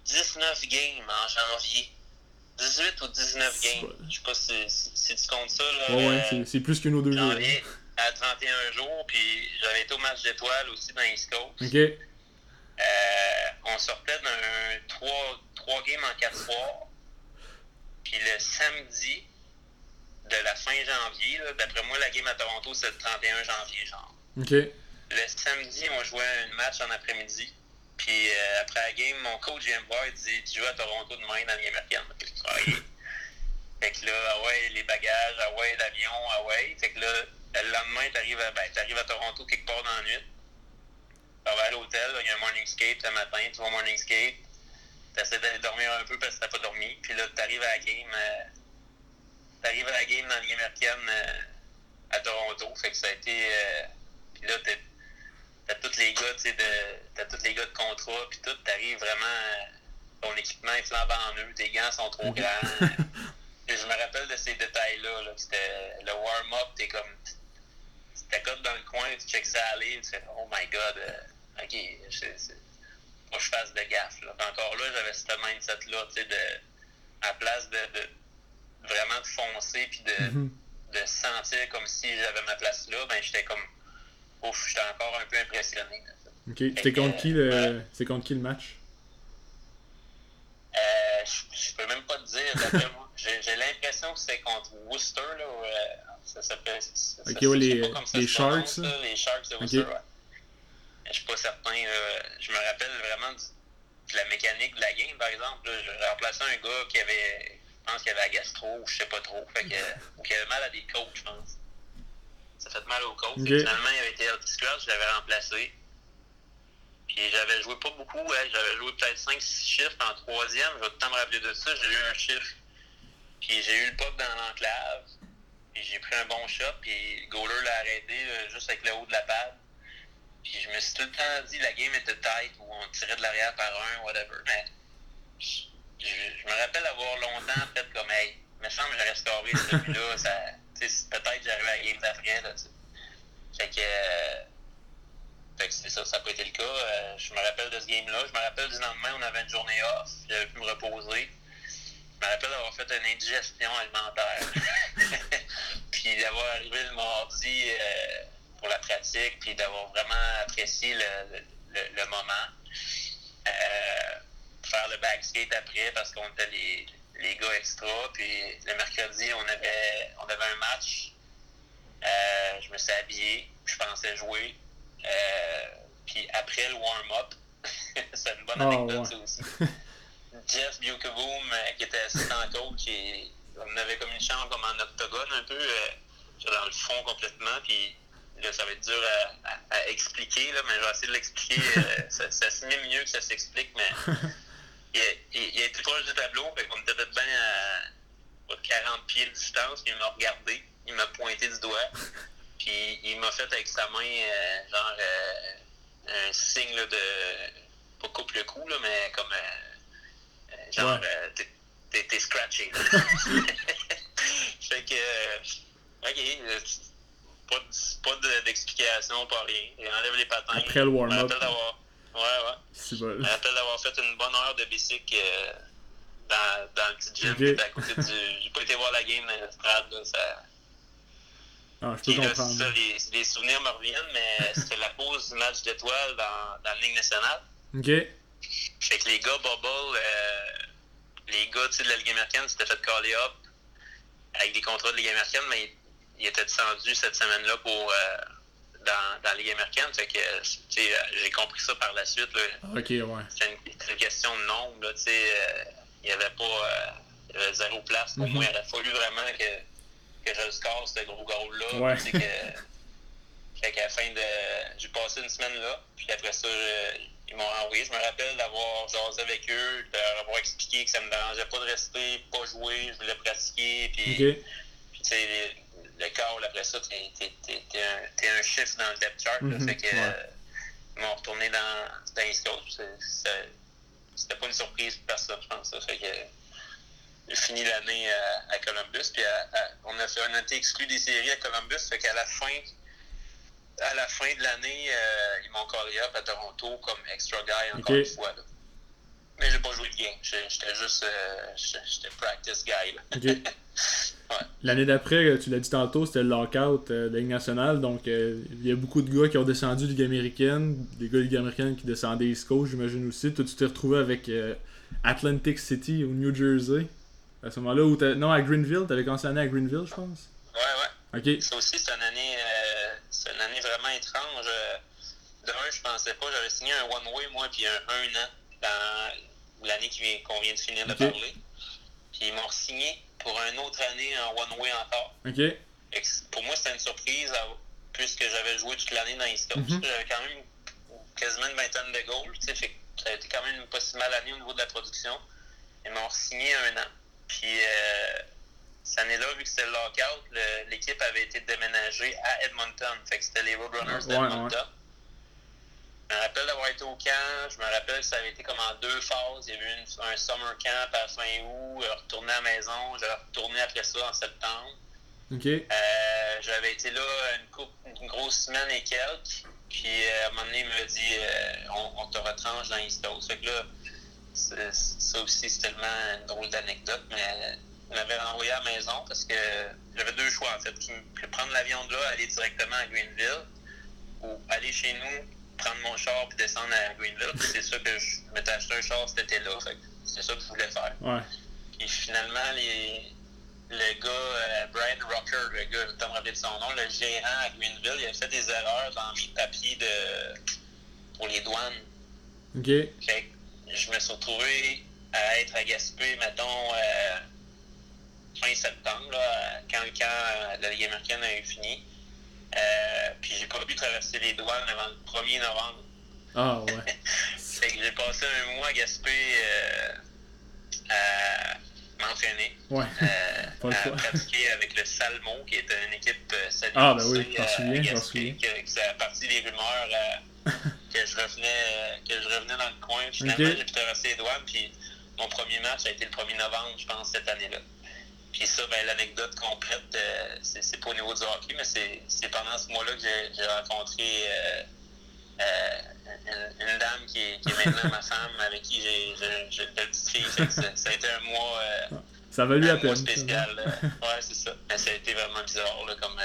[SPEAKER 2] 19 games en janvier. 18 ou 19
[SPEAKER 1] C'est
[SPEAKER 2] games. Je sais pas si, si, si tu comptes ça. Là,
[SPEAKER 1] Ouais, ouais,
[SPEAKER 2] euh,
[SPEAKER 1] c'est- plus que nos deux jeux.
[SPEAKER 2] janvier à 31 jours, puis j'avais été au match d'étoiles aussi dans East Coast.
[SPEAKER 1] Ok.
[SPEAKER 2] Euh, on sortait d'un 3, 3 games en 4 soirs. Puis le samedi de la fin janvier, d'après moi, la game à Toronto, c'est le 31 janvier, genre.
[SPEAKER 1] Ok.
[SPEAKER 2] Le samedi, on jouait un match en après-midi. Puis euh, après la game, mon coach vient me voir et dit Tu joues à Toronto demain dans la Ligue américaine. Fait que là, ah ouais, les bagages, ah ouais, l'avion, ah ouais. Fait que là, le lendemain, t'arrives à, ben, t'arrives à Toronto quelque part dans la nuit. Tu vas à l'hôtel, il y a un morning skate le matin, tu vas au morning skate. T'essaies d'aller dormir un peu parce que t'as pas dormi. Puis là, t'arrives à la game. euh, t'arrives à la game dans la Ligue américaine euh, à Toronto. Fait que ça a été. euh, puis là, t'es- t'as tous les gars, tu sais, de. T'as tous les gars de contrat, puis tout, t'arrives vraiment. euh, ton équipement est flambant en eux, tes gants sont trop grands. Et je me rappelle de ces détails-là. Là, c'était le warm-up, t'es comme. T'es comme dans le coin, tu checks ça aller, tu fais Oh my god, euh, ok, c'est- Faut que je fasse de gaffe. Là. Encore là, j'avais ce mindset-là, tu sais, de. À place de, de vraiment de foncer puis de,
[SPEAKER 1] Mhm.
[SPEAKER 2] de sentir comme si j'avais ma place là, ben j'étais comme. Ouf, j'étais encore un peu impressionné.
[SPEAKER 1] Ok. C'était contre qui le. C'est contre qui le match?
[SPEAKER 2] Euh, je, je peux même pas te dire. J'ai l'impression que c'est contre Worcester, là. où, euh, ça s'appelle.
[SPEAKER 1] Ok, ouais, les-
[SPEAKER 2] ça
[SPEAKER 1] Sharks,
[SPEAKER 2] Les Sharks de ouais. Je suis pas certain. là. je me rappelle vraiment de la mécanique de la game, par exemple. J'ai remplacé un gars qui avait. Je pense qu'il avait la gastro, ou je sais pas trop. Fait que, ou qui avait mal à des côtes, je pense. Ça fait mal. Fait que Finalement, il avait été healthy scratch, je l'avais remplacé. Puis j'avais joué pas beaucoup, ouais, j'avais joué peut-être 5-6 chiffres en troisième. Je vais tout le temps me rappeler de ça. J'ai eu un chiffre. Puis j'ai eu le pop dans l'enclave. Puis j'ai pris un bon shot. Puis le goaler l'a arrêté euh, juste avec le haut de la pad. Puis je me suis tout le temps dit la game était tight ou on tirait de l'arrière par un, whatever. Mais je, me rappelle avoir longtemps fait comme hey, me semble que j'aurais scoré ce but-là. ça, peut-être j'arrive à la game d'après. Là, fait que. euh, fait que ça, ça n'a pas été le cas. Euh, je me rappelle de ce game-là. Je me rappelle du lendemain, on avait une journée off. J'avais pu me reposer. Je me rappelle d'avoir fait une indigestion alimentaire. puis d'avoir arrivé le mardi euh, pour la pratique, puis d'avoir vraiment apprécié le, le, le moment. Faire le backskate après parce qu'on était les, les gars extra. Puis le mercredi, on avait, on avait un match. Euh, je me suis habillé, je pensais jouer. Euh, puis après le warm-up, c'est une bonne
[SPEAKER 1] Ah,
[SPEAKER 2] anecdote
[SPEAKER 1] ouais.
[SPEAKER 2] aussi. Jeff Bukaboom, qui était assistant coach, et on avait comme une chambre comme en octogone un peu, dans le fond complètement, puis là, ça va être dur à, expliquer, là, mais je vais essayer de l'expliquer. ça, ça se met mieux que ça s'explique, mais il, il, il, a été proche du tableau, fait qu'on était peut-être bien à 40 pieds de distance, puis il m'a regardé, il m'a pointé du doigt, puis il m'a fait avec sa main, euh, genre, euh, un signe là, de. Pas coupe le cou, là, mais comme. Euh, genre, ouais. t'es scratché. fait que. ok, pas, pas d'explication, pas rien. Il enlève les patins.
[SPEAKER 1] Après le warm-up.
[SPEAKER 2] Ouais, ouais. Je me rappelle d'avoir fait une bonne heure de bicycle euh, dans, dans le petit gym okay. à côté du. J'ai pas été voir la game dans le stade, là, ça.
[SPEAKER 1] Ah, je peux
[SPEAKER 2] là,
[SPEAKER 1] comprendre.
[SPEAKER 2] Ça, les, les, souvenirs me reviennent, mais c'était la pause du match d'étoiles dans, dans la Ligue nationale.
[SPEAKER 1] OK.
[SPEAKER 2] Fait que les gars Bubble, euh, les gars de la Ligue américaine s'étaient fait caller up avec des contrats de Ligue américaine, mais ils, étaient descendus cette semaine-là pour. Euh, dans, dans la Ligue américaine. Fait que j'ai compris ça par la suite. Là.
[SPEAKER 1] Ok, ouais.
[SPEAKER 2] C'est une, une, question de nombre. Là, euh, il n'y avait pas euh, il y avait zéro place. Pour mm -hmm. moi, il aurait fallu vraiment que, que je score, ce gros goal-là.
[SPEAKER 1] Ouais.
[SPEAKER 2] Que, fait qu'à la fin de. J'ai passé une semaine là, puis après ça, je, ils m'ont envoyé. Je me rappelle d'avoir jasé avec eux, de leur avoir expliqué que ça me dérangeait pas de rester, pas jouer, je voulais pratiquer. Puis,
[SPEAKER 1] okay.
[SPEAKER 2] puis tu sais, le call après ça, t'es, t'es, t'es, un, t'es un chiffre dans le depth chart. Là, fait que,
[SPEAKER 1] ouais.
[SPEAKER 2] euh, ils m'ont retourné dans, dans East Coast. C'était pas une surprise pour personne, je pense. Ça. Fait que j'ai fini l'année à, à Columbus. Puis à, à, on, a fait, on a été exclu des séries à Columbus. Fait qu'à la fin, à la fin de l'année, euh, ils m'ont callé up à Toronto comme extra guy encore
[SPEAKER 1] okay.
[SPEAKER 2] une fois. Là. Mais j'ai pas joué de game. J'étais juste euh, j'étais practice guy. Là.
[SPEAKER 1] Okay. L'année d'après, tu l'as dit tantôt, c'était le lockout euh, de la Ligue nationale. Donc, euh, il y a beaucoup de gars qui ont descendu de Ligue américaine, des gars de Ligue américaine qui descendaient East Coast, j'imagine aussi. Toi, tu t'es retrouvé avec euh, Atlantic City au New Jersey. À ce moment-là, où non, à Greenville, tu avais commencé l'année à Greenville, je pense.
[SPEAKER 2] Ouais, ouais.
[SPEAKER 1] Ok.
[SPEAKER 2] Ça aussi, c'est une année, euh, c'est une année vraiment étrange. De un, je pensais pas, j'avais signé un one-way, moi, puis un, un an dans l'année qu'on vient de finir de
[SPEAKER 1] okay.
[SPEAKER 2] parler. Puis ils m'ont signé pour une autre année en one-way encore.
[SPEAKER 1] OK.
[SPEAKER 2] Pour moi, c'était une surprise, puisque j'avais joué toute l'année dans Coast.
[SPEAKER 1] Mm -hmm.
[SPEAKER 2] J'avais quand même quasiment une vingtaine de goals. Fait ça a été quand même pas si mal année au niveau de la production. Ils m'ont signé un an. Puis euh, cette année-là, vu que c'était le lockout, l'équipe avait été déménagée à Edmonton. Fait que c'était les Roadrunners
[SPEAKER 1] ouais,
[SPEAKER 2] d'Edmonton.
[SPEAKER 1] Ouais.
[SPEAKER 2] Je me rappelle d'avoir été au camp. Je me rappelle que ça avait été comme en deux phases. Il y avait eu une, un summer camp à fin août, retourné à la maison. J'ai retourné après ça en septembre. Euh, J'avais été là une, coupe, une grosse semaine et quelques. Puis euh, à un moment donné, il m'a dit euh, on, on, te retranche dans East Coast. Fait que là, ça aussi, c'est tellement une drôle d'anecdote, mais il m'avait renvoyé à la maison parce que j'avais deux choix en fait. Prendre l'avion de là, aller directement à Greenville ou aller chez nous, prendre mon char puis descendre à Greenville. c'est ça que je m'étais acheté un char cet été-là. C'est ça que je voulais faire.
[SPEAKER 1] Ouais.
[SPEAKER 2] Puis finalement, les, le gars, euh, Brian Rocker, le gars, je me rappeler de son nom, le gérant à Greenville, il a fait des erreurs dans mes papiers de, pour les douanes.
[SPEAKER 1] OK.
[SPEAKER 2] Fait que je me suis retrouvé à être à Gaspé, mettons, euh, fin septembre, là, quand le camp de la Ligue américaine a eu fini. Euh, puis j'ai pas pu traverser les douanes avant le 1er novembre.
[SPEAKER 1] Ah ouais.
[SPEAKER 2] fait que j'ai passé un mois à Gaspé euh, à m'entraîner.
[SPEAKER 1] Ouais.
[SPEAKER 2] Euh, à pratiquer avec le Salmo, qui est une équipe euh,
[SPEAKER 1] Ah ben oui, j'en souviens, j'en souviens.
[SPEAKER 2] Que, c'est à partir des rumeurs que je revenais que je revenais dans le coin. Finalement, okay. j'ai pu traverser les douanes, puis mon premier match a été le 1er novembre, je pense, cette année-là. Puis ça, ben, l'anecdote complète, euh, c'est pas au niveau du hockey, mais c'est pendant ce mois-là que j'ai rencontré euh, euh, une, une, dame qui est, qui est maintenant ma femme, avec qui j'ai une petite fille. Ça, ça, a été un mois,
[SPEAKER 1] ça va lui
[SPEAKER 2] un
[SPEAKER 1] la
[SPEAKER 2] mois
[SPEAKER 1] peine,
[SPEAKER 2] spécial. ouais, c'est ça. Mais ça a été vraiment bizarre là, comme,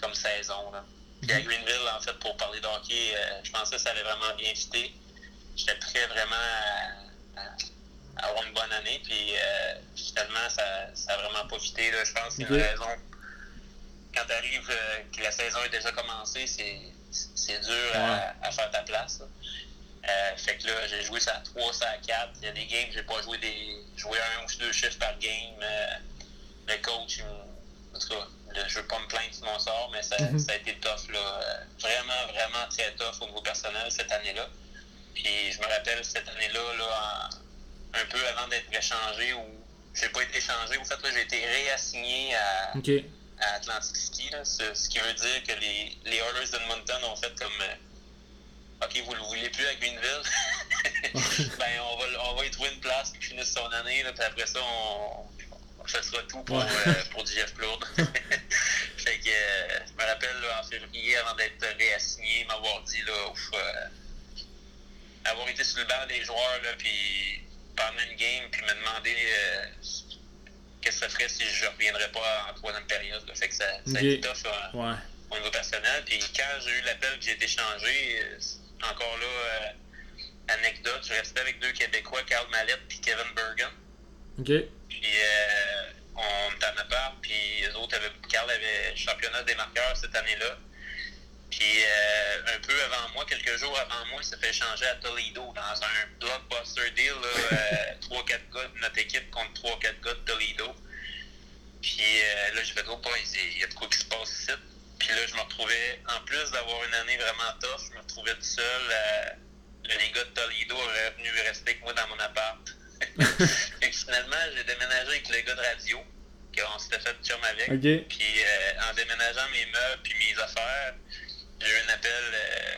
[SPEAKER 2] comme saison. Là. Puis à Greenville, en fait, pour parler de hockey, je pensais que ça allait vraiment bien fitter. J'étais prêt vraiment à, à avoir une bonne année. Puis euh, finalement, ça n'a vraiment pas fité. Là. Je pense qu'il y a une raison. Quand tu arrives, euh, que la saison est déjà commencée, c'est dur ouais. à, à, faire ta place. Là. Euh, fait que là, j'ai joué ça à 3, ça à 4. Il y a des games, j'ai pas joué des. joué un ou deux chiffres par game. Le coach, en tout cas, je veux pas me plaindre de mon sort, mais ça,
[SPEAKER 1] Mhm.
[SPEAKER 2] ça a été tough, là. Vraiment, vraiment très tough au niveau personnel cette année-là. Puis je me rappelle cette année-là, là, en- un peu avant d'être échangé, ou j'ai pas été échangé, au fait, là, j'ai été réassigné à, à Atlantic City, là, ce, ce qui veut dire que les, les Oilers d'Edmonton ont fait comme euh, OK, vous le voulez plus à Greenville? ben, on va, on va y trouver une place qui finisse son année, là, puis après ça, on, on faisera tout pour, euh, pour du Jeff Plourde. fait que euh, je me rappelle là, en février, avant d'être réassigné, m'avoir dit là, ouf, euh, avoir été sur le banc des joueurs, là, puis pendant une game, puis me demander euh, qu'est-ce que ça ferait si je reviendrais pas en troisième période. Fait que ça, ça a été tough euh,
[SPEAKER 1] Ouais.
[SPEAKER 2] au niveau personnel. Puis quand j'ai eu l'appel que j'ai été changé, euh, encore là, euh, anecdote, je restais avec deux Québécois, Carl Mallette puis Kevin Bergen. Puis euh, on était en appart, puis les autres avaient, Carl avait championnat des marqueurs cette année-là. Puis euh, un peu avant moi, quelques jours avant moi, il s'est fait échanger à Toledo dans un blockbuster deal, euh, 3-4 gars de notre équipe contre 3-4 gars de Toledo. Puis euh, là, j'ai fait, oh, boy, il y a de quoi qui se passe ici. Puis là, je me retrouvais, en plus d'avoir une année vraiment tough, je me retrouvais tout seul. euh, les gars de Toledo auraient venu rester avec moi dans mon appart. que finalement, j'ai déménagé avec le gars de radio, qu'on s'était fait chum avec. Puis euh, en déménageant mes meubles puis mes affaires, j'ai eu un appel euh,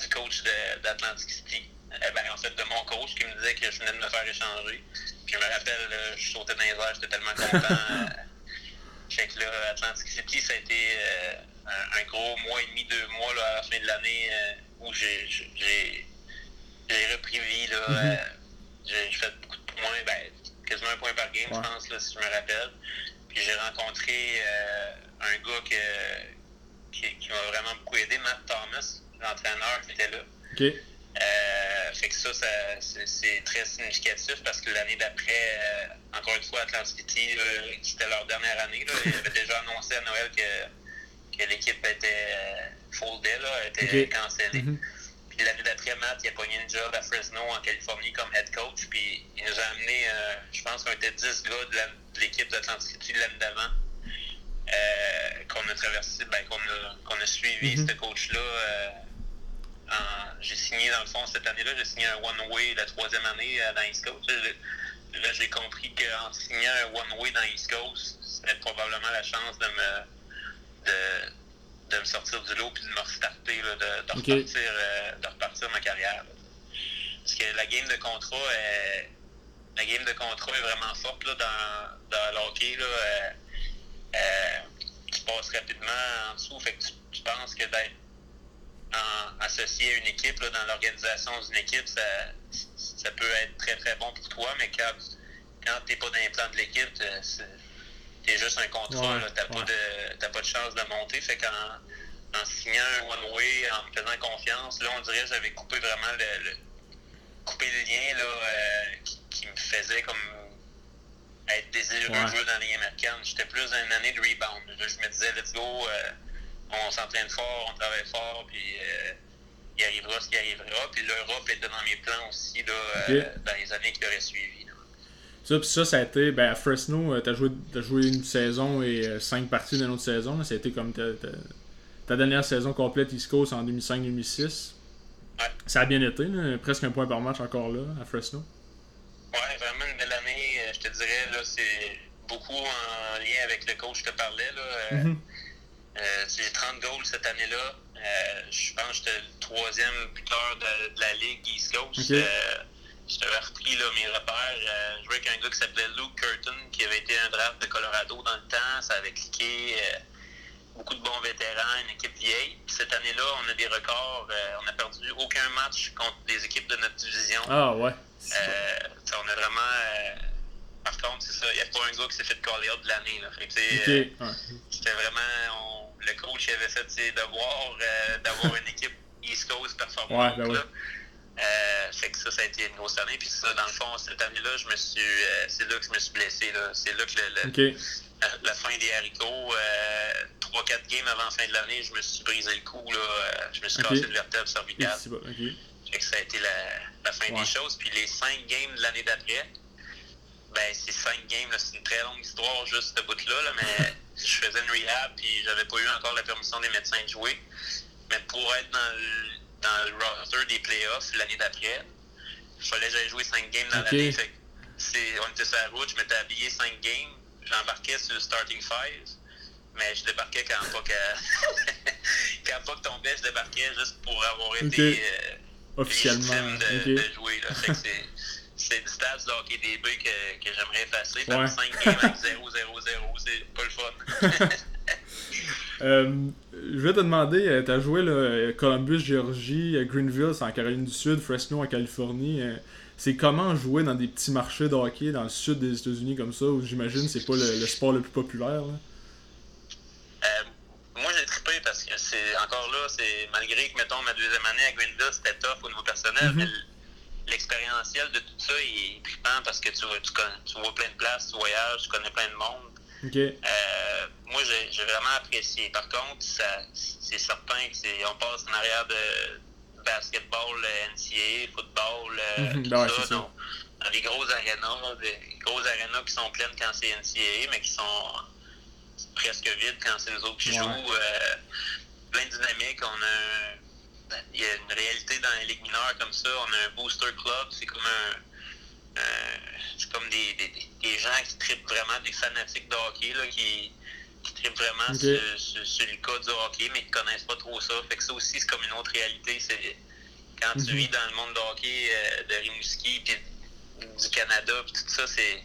[SPEAKER 2] du coach d'Atlantic City. Euh, ben, en fait, de mon coach qui me disait que je venais de me faire échanger. Puis je me rappelle, je sautais dans les airs, j'étais tellement content. fait que là, Atlantic City, ça a été euh, un, un gros mois et demi, deux mois là, à la fin de l'année où j'ai repris vie. là,
[SPEAKER 1] Mhm.
[SPEAKER 2] j'ai fait beaucoup de points, ben, quasiment un point par game,
[SPEAKER 1] Ouais.
[SPEAKER 2] je pense, là, si je me rappelle. Puis j'ai rencontré un gars que- qui, qui m'a vraiment beaucoup aidé, Matt Thomas, l'entraîneur qui était là.
[SPEAKER 1] Ok.
[SPEAKER 2] Euh, fait que ça, ça- c'est très significatif parce que l'année d'après, euh, encore une fois, Atlantic City, euh, c'était leur dernière année. Là, ils avaient déjà annoncé à Noël que, que l'équipe était euh, foldée, là, était cancellée.
[SPEAKER 1] Mhm.
[SPEAKER 2] Puis l'année d'après, Matt, il a pogné une job à Fresno, en Californie, comme head coach. Puis il nous a amené, euh, je pense qu'on était 10 gars de l'équipe d'Atlantic City l'année d'avant. Euh, qu'on a traversé, ben, qu'on a, qu'on a suivi,
[SPEAKER 1] Mhm.
[SPEAKER 2] ce coach-là. euh, en- j'ai signé, dans le fond, cette année-là, j'ai signé un one-way la troisième année euh, dans East Coast. Là, j'ai- Là, j'ai compris qu'en signant un one-way dans East Coast, c'était probablement la chance de me, de, de me sortir du lot puis de me restarter, là, de, repartir, euh, de repartir ma carrière. là. Parce que la game de contrat est, la game de contrat est vraiment forte là, dans, dans le hockey. Là, euh, euh, tu passes rapidement en dessous. Fait que tu, tu penses que d'être en- associé à une équipe, là, dans l'organisation d'une équipe, ça, ça peut être très très bon pour toi, mais quand, quand tu n'es pas dans les plans de l'équipe, tu es juste un contrat.
[SPEAKER 1] Ouais,
[SPEAKER 2] tu n'as
[SPEAKER 1] ouais.
[SPEAKER 2] pas, de- t'as pas de chance de monter. Fait qu'en en signant un one-way, en me faisant confiance, là, on dirait que j'avais coupé vraiment le, le- coupé le lien là, euh, qui, qui me faisait comme être désireux
[SPEAKER 1] Ouais.
[SPEAKER 2] de jouer dans la Ligue américaine. J'étais plus dans une année de rebound. Je me disais, let's go, euh, on s'entraîne fort, on travaille fort, puis euh, il arrivera ce qui arrivera. Puis l'Europe était dans mes plans aussi là, euh, dans les années qui auraient suivi. là.
[SPEAKER 1] Ça, puis ça, ça a été, ben, à Fresno, t'as joué, t'as joué une saison et cinq parties d'une autre saison. là. Ça a été comme ta, ta- ta dernière saison complète East Coast en 2005-2006.
[SPEAKER 2] Ouais.
[SPEAKER 1] Ça a bien été, là, presque un point par match encore là, à Fresno.
[SPEAKER 2] Ouais, vraiment une belle année. Dirais, là, c'est beaucoup en lien avec le coach que je te parlais. Là. Euh,
[SPEAKER 1] Mhm.
[SPEAKER 2] euh, j'ai 30 goals cette année-là. Euh, je pense que j'étais le troisième buteur de, de la Ligue East Coast.
[SPEAKER 1] Ok.
[SPEAKER 2] Euh, J'avais repris là, mes repères. Je jouais avec un gars qui s'appelait Luke Curtin, qui avait été un draft de Colorado dans le temps. Ça avait cliqué. beaucoup de bons vétérans, une équipe vieille. Puis cette année-là, on a des records. euh, on n'a perdu aucun match contre des équipes de notre division.
[SPEAKER 1] Ah ouais.
[SPEAKER 2] Euh, on a vraiment. euh, par contre, c'est ça, il n'y a pas un gars qui s'est fait caller out de l'année. euh. C'était vraiment. on- le coach avait fait ses devoirs euh, d'avoir une équipe East Coast performante.
[SPEAKER 1] Ouais, ben.
[SPEAKER 2] Euh, fait que ça, ça a été une grosse année. Puis ça, dans le fond, cette année-là, je me suis. c'est là que je me suis blessé. là. C'est là que le- le-
[SPEAKER 1] Ok.
[SPEAKER 2] la, la fin des haricots, euh, 3-4 games avant la fin de l'année, je me suis brisé le cou. Là, je me suis cassé le vertèbre cervicale.
[SPEAKER 1] bon.
[SPEAKER 2] Fait que ça a été la, fin des choses. Puis les cinq games de l'année d'après, ben ces cinq games, c'est une très longue histoire juste ce bout-là, mais je faisais une rehab puis j'avais pas eu encore la permission des médecins de jouer. Mais pour être dans le, dans le roster des playoffs l'année d'après, il fallait que j'aille jouer cinq games dans l'année. on était sur la route, je m'étais habillé cinq games, j'embarquais sur le starting five, mais je débarquais quand pas que quand pas que tombait, je débarquais juste pour avoir été euh,
[SPEAKER 1] officiellement
[SPEAKER 2] de, de, jouer. Là. Fait que c'est une stats de hockey DB que, que j'aimerais effacer. Ouais. 5 games avec 0-0-0, c'est pas le fun.
[SPEAKER 1] euh, je vais te demander, euh, tu as joué là, Columbus, Georgie, euh, Greenville, c'est en Caroline du Sud, Fresno en Californie. Euh, c'est comment jouer dans des petits marchés de hockey dans le sud des États-Unis comme ça, où j'imagine c'est pas le, sport le plus populaire? Là?
[SPEAKER 2] moi, j'ai trippé parce que c'est encore là, c'est malgré que, mettons, ma deuxième année à Greenville, c'était tough au niveau personnel, mm-hmm. mais l'expérientiel de tout ça est trippant parce que tu, tu, tu, vois plein de places, tu voyages, tu connais plein de monde. Euh, moi, j'ai vraiment apprécié. Par contre, c'est certain qu'on passe en arrière de basketball, NCAA, football, euh, mhm. tout ben ça, dans, les grosses arénas, des grosses arénas qui sont pleines quand c'est NCAA, mais qui sont presque vides quand c'est nous autres qui jouent. Euh, plein de dynamique. On a il y a une réalité dans les ligues mineures comme ça. On a un booster club, c'est comme un. c'est comme des, des, des, gens qui tripent vraiment, des fanatiques de hockey, là, qui, qui tripent vraiment sur, sur, le cas du hockey, mais qui connaissent pas trop ça. Fait que ça aussi, c'est comme une autre réalité. C'est quand tu mhm. vis dans le monde de hockey euh, de Rimouski, puis du Canada, puis tout ça, c'est,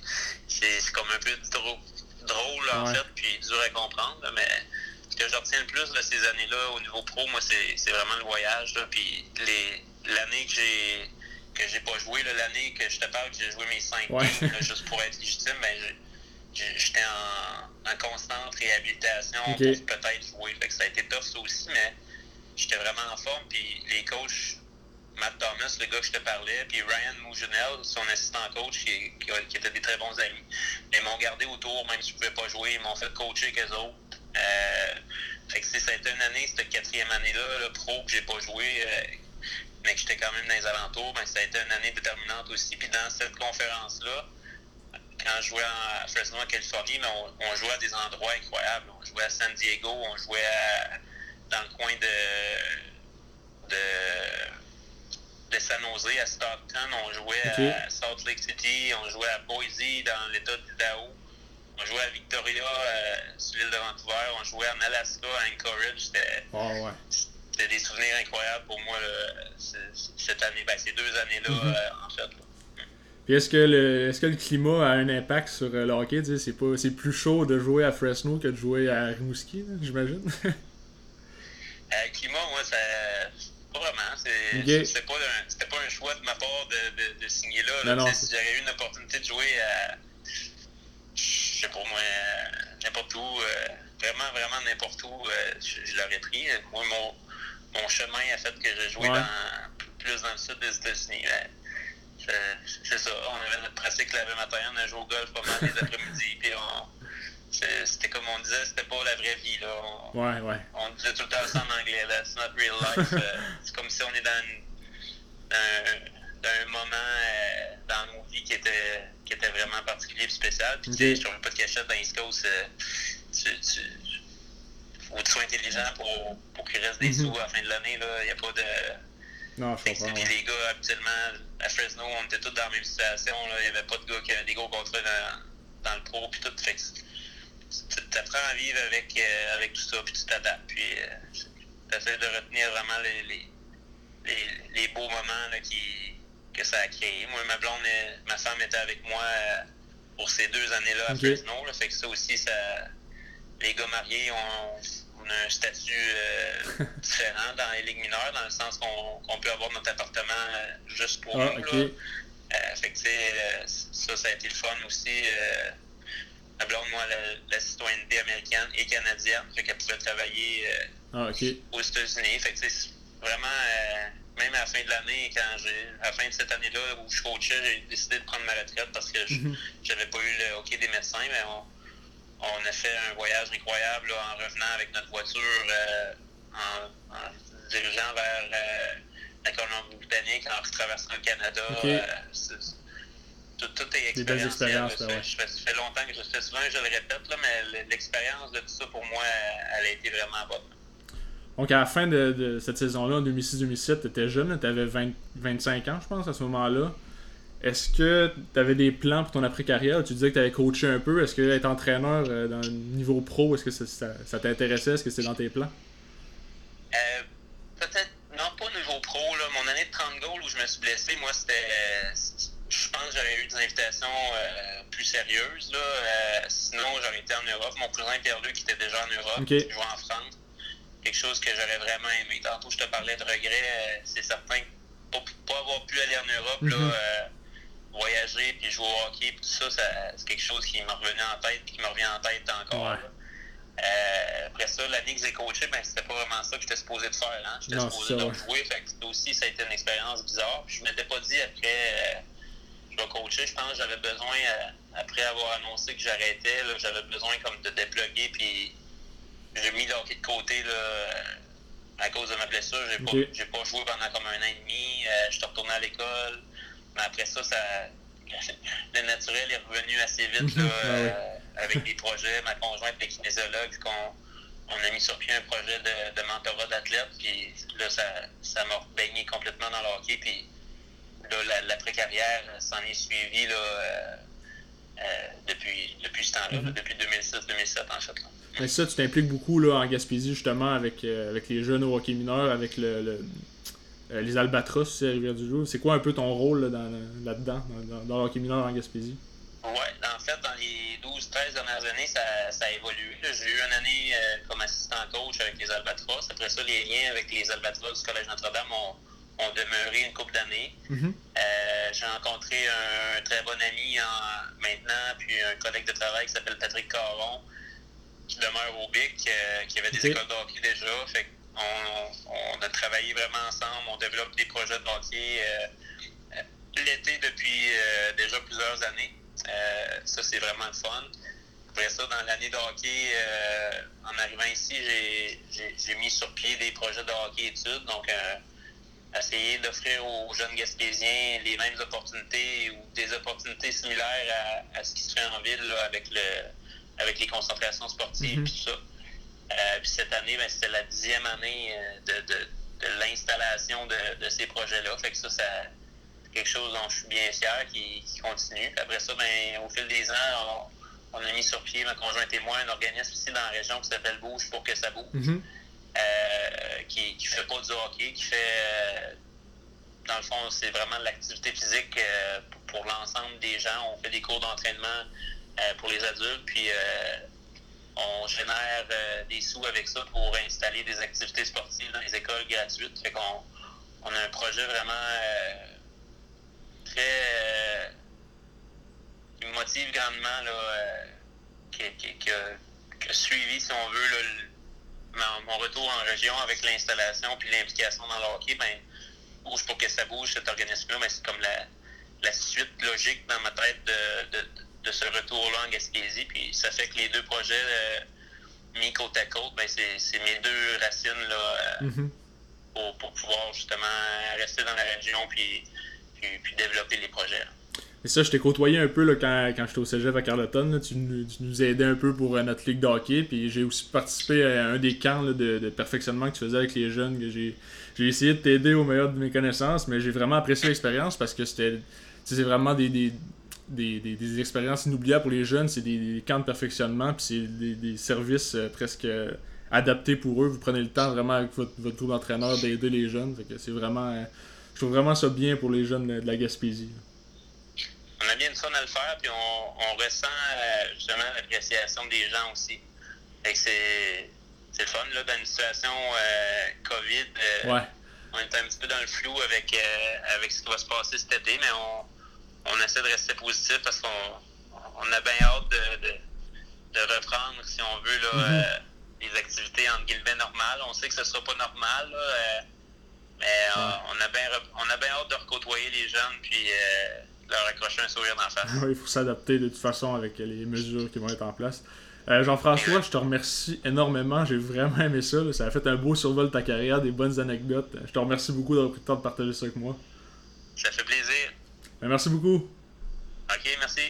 [SPEAKER 2] c'est, comme un peu drôle, drôle en fait, puis dur à comprendre, mais que je retiens le plus de ces années-là au niveau pro, moi, c'est vraiment le voyage. Puis l'année que j'ai que j'ai pas joué, l'année que je te parle, que j'ai joué mes cinq games, juste pour être légitime, ben, j'étais en, en, constante réhabilitation pour peut-être jouer. Fait que ça a été tough ça aussi, mais j'étais vraiment en forme. Puis les coachs, Matt Thomas, le gars que je te parlais, puis Ryan Mougenel, son assistant coach, qui, qui, étaient des très bons amis, ils m'ont gardé autour, même si je pouvais pas jouer, ils m'ont fait coacher avec eux autres. Euh, fait que ça a été une année, cette quatrième année-là, le pro, que j'ai pas joué, euh, mais que j'étais quand même dans les alentours, ben, ça a été une année déterminante aussi. Puis dans cette conférence-là, quand je jouais à Fresno, en Californie, ben, on, jouait à des endroits incroyables. On jouait à San Diego, on jouait dans le coin de, de, de San Jose, à Stockton, on jouait à Salt Lake City, on jouait à Boise, dans l'État d'Idaho. On jouait à Victoria, euh, sur l'île de Vancouver. On jouait en Alaska, à Anchorage. C'était oh, des souvenirs incroyables pour moi cette année, ben, ces deux années-là, mm-hmm. euh, en fait.
[SPEAKER 1] Puis est-ce que, le, est-ce que le climat a un impact sur euh, le hockey? C'est, pas, c'est plus chaud de jouer à Fresno que de jouer à Rimouski, j'imagine?
[SPEAKER 2] le climat, moi, ça. Pas vraiment. C'est, c'était, pas un, c'était pas un choix de ma part de, de, de signer là. là. si j'aurais eu une opportunité de jouer à je sais pas moi, n'importe où, euh, vraiment, vraiment n'importe où, euh, je, l'aurais pris. Moi, mon, mon chemin a fait que j'ai joué dans, plus dans le sud des États-Unis. C'est ça, on avait notre pratique le matin, on a joué au golf pas mal les après-midi, puis c'était comme on disait, c'était pas la vraie vie. Là.
[SPEAKER 1] On, ouais, ouais.
[SPEAKER 2] on disait tout le temps ça en anglais, that's not real life. Euh, c'est comme si on est dans, une, dans un moment dans nos vies qui était qui était vraiment particulier et spécial. Puis, okay. tu sais, je ne pas de cachette dans East Coast. Euh, tu, tu, faut que tu sois intelligent pour, pour qu'il reste des mm -hmm. sous à la fin de l'année. Il n'y a pas de.
[SPEAKER 1] Non, je comprends.
[SPEAKER 2] Puis, les gars, habituellement, à Fresno, on était tous dans la même situation. Il n'y avait pas de gars qui avaient des gros contrats dans, dans le pro. Puis tout. Fait tu apprends à vivre avec, euh, avec tout ça. Puis tu t'adaptes. Puis euh, tu essaies de retenir vraiment les, les, les, les beaux moments là, qui que ça a créé. Moi, ma blonde, ma femme était avec moi euh, pour ces deux années-là à Fresno. fait que ça aussi, ça, les gars mariés ont, un statut euh, différent dans les ligues mineures, dans le sens qu'on peut avoir notre appartement euh, juste pour ah, nous. fait que, ça, ça a été le fun aussi. ma blonde, moi, la, la, citoyenneté américaine et canadienne, fait qu'elle pouvait travailler
[SPEAKER 1] ah,
[SPEAKER 2] aux États-Unis. Fait que, vraiment même à la fin de l'année, quand j'ai, à la fin de cette année-là où je coachais, j'ai décidé de prendre ma retraite parce que mhm. j'avais pas eu le hockey des médecins, mais on, on a fait un voyage incroyable en revenant avec notre voiture, euh, en, en, dirigeant vers euh, la Colombie-Britannique en traversant le Canada. tout, est
[SPEAKER 1] expérience.
[SPEAKER 2] ça, fait longtemps que je fais souvent, je le répète, là, mais l'expérience de tout ça, pour moi, elle a été vraiment bonne.
[SPEAKER 1] Donc, à la fin de, cette saison-là, en 2006-2007, tu étais jeune, tu avais 25 ans, je pense, à ce moment-là. Est-ce que tu avais des plans pour ton après-carrière? Tu disais que tu avais coaché un peu. Est-ce que être entraîneur euh, dans le niveau pro, est-ce que ça, t'intéressait? Est-ce que c'est dans tes plans?
[SPEAKER 2] Euh, peut-être, non, pas au niveau pro. Là. Mon année de 30 goals où je me suis blessé, moi, c'était. Je pense que j'aurais eu des invitations euh, plus sérieuses. Là. sinon, j'aurais été en Europe. Mon cousin Pierre-Luc qui était déjà en Europe, qui jouait en France. Quelque chose que j'aurais vraiment aimé. Tantôt, je te parlais de regrets. c'est certain que pas avoir pu aller en Europe, là mm-hmm voyager puis jouer au hockey, tout ça, c'est quelque chose qui m'est revenu en tête et qui me revient en tête encore. Euh, après ça, l'année que j'ai coaché, ben, c'était pas vraiment ça que j'étais supposé de faire. Hein? J'étais supposé de jouer. Fait que aussi, ça a été une expérience bizarre. Puis je m'étais pas dit après, euh, je vais coacher. Je pense que j'avais besoin, euh, après avoir annoncé que j'arrêtais, j'avais besoin comme de dépluguer. Puis j'ai mis le hockey de côté là, à cause de ma blessure. J'ai pas, pas joué pendant comme un an et demi. je suis retourné à l'école. Mais après ça, ça le naturel est revenu assez vite là, ah euh, avec des projets. Ma conjointe est kinésiologue, qu'on on a mis sur pied un projet de, mentorat d'athlètes. Puis là, ça, ça m'a baigné complètement dans le hockey. Puis là, l'après-carrière s'en est suivi là, euh, euh, depuis, depuis ce temps-là, mm-hmm. depuis 2006-2007 en fait.
[SPEAKER 1] Mais ça, tu t'impliques beaucoup là, en Gaspésie justement avec, avec les jeunes au hockey mineur, avec le euh, les Albatros, c'est Rivière du Loup. C'est quoi un peu ton rôle là-dedans, dans, dans, le hockey mineur en Gaspésie?
[SPEAKER 2] Oui, en fait, dans les 12-13 dernières années, ça, ça a évolué. J'ai eu une année euh, comme assistant coach avec les Albatros. Après ça, les liens avec les Albatros du Collège Notre-Dame ont, ont, demeuré une couple d'années. Mm-hmm. Euh, j'ai rencontré un, très bon ami en, maintenant, puis un collègue de travail qui s'appelle Patrick Caron, qui demeure au BIC, qui avait des écoles de hockey déjà. Fait on, a travaillé vraiment ensemble, on développe des projets de hockey euh, euh, l'été depuis euh, déjà plusieurs années. ça, c'est vraiment le fun. Après ça, dans l'année de hockey, en arrivant ici, j'ai mis sur pied des projets de hockey études. Donc, essayer d'offrir aux jeunes Gaspésiens les mêmes opportunités ou des opportunités similaires à, ce qui se fait en ville avec, le, avec les concentrations sportives et mm-hmm. tout ça. Euh, puis cette année, ben, c'était la dixième année euh, de, de, de l'installation de, de, ces projets-là. Fait que ça, c'est quelque chose dont je suis bien fier qui, qui continue. Puis après ça, ben, au fil des ans, on, on, a mis sur pied, ma conjointe et moi, un organisme ici dans la région qui s'appelle Bouge pour que ça bouge. Mm-hmm. euh, qui, qui fait pas du hockey, qui fait dans le fond, c'est vraiment de l'activité physique euh, pour, pour l'ensemble des gens. On fait des cours d'entraînement pour les adultes, puis euh, on génère euh, des sous avec ça pour installer des activités sportives dans les écoles gratuites. Fait qu'on on a un projet vraiment euh, très euh, qui me motive grandement là, qui, a, suivi, si on veut, mon, retour en région avec l'installation puis l'implication dans le hockey, ben, bouge pour que ça bouge cet organisme-là, mais c'est comme la, la, suite logique dans ma tête de ce retour-là en Gaspésie. Puis ça fait que les deux projets euh, mis côte à côte, ben c'est mes deux racines là, euh, mm-hmm. pour, pour, pouvoir justement rester dans la région puis, puis, développer les projets.
[SPEAKER 1] Et ça, je t'ai côtoyé un peu là, quand, quand j'étais au cégep à Carleton. tu, tu, nous aidais un peu pour euh, notre ligue de hockey. Puis j'ai aussi participé à un des camps de, de, perfectionnement que tu faisais avec les jeunes. J'ai essayé de t'aider au meilleur de mes connaissances, mais j'ai vraiment apprécié l'expérience parce que c'était c'est vraiment des, des, des, des, expériences inoubliables pour les jeunes, c'est des, camps de perfectionnement, puis c'est des, services euh, presque euh, adaptés pour eux. Vous prenez le temps vraiment avec votre, votre groupe d'entraîneurs d'aider les jeunes. que c'est vraiment. Euh, je trouve vraiment ça bien pour les jeunes de, la Gaspésie.
[SPEAKER 2] On a bien ça à le faire, puis on, ressent justement l'appréciation des gens aussi. c'est, c'est le fun, là, dans une situation COVID.
[SPEAKER 1] ouais.
[SPEAKER 2] On est un petit peu dans le flou avec, avec ce qui va se passer cet été, mais on on essaie de rester positif parce qu'on a bien hâte de, reprendre, si on veut, là, mm-hmm. euh, les activités entre guillemets normales. On sait que ce ne sera pas normal, euh, mais euh, on, a bien, on a bien hâte de recôtoyer les jeunes puis, leur accrocher un sourire dans la face.
[SPEAKER 1] oui, il faut s'adapter de toute façon avec les mesures qui vont être en place. Jean-François, je te remercie énormément. J'ai vraiment aimé ça. Ça a fait un beau survol de ta carrière, des bonnes anecdotes. Je te remercie beaucoup d'avoir pris le temps de partager ça avec moi.
[SPEAKER 2] Ça fait plaisir.
[SPEAKER 1] Merci beaucoup.
[SPEAKER 2] Ok, merci.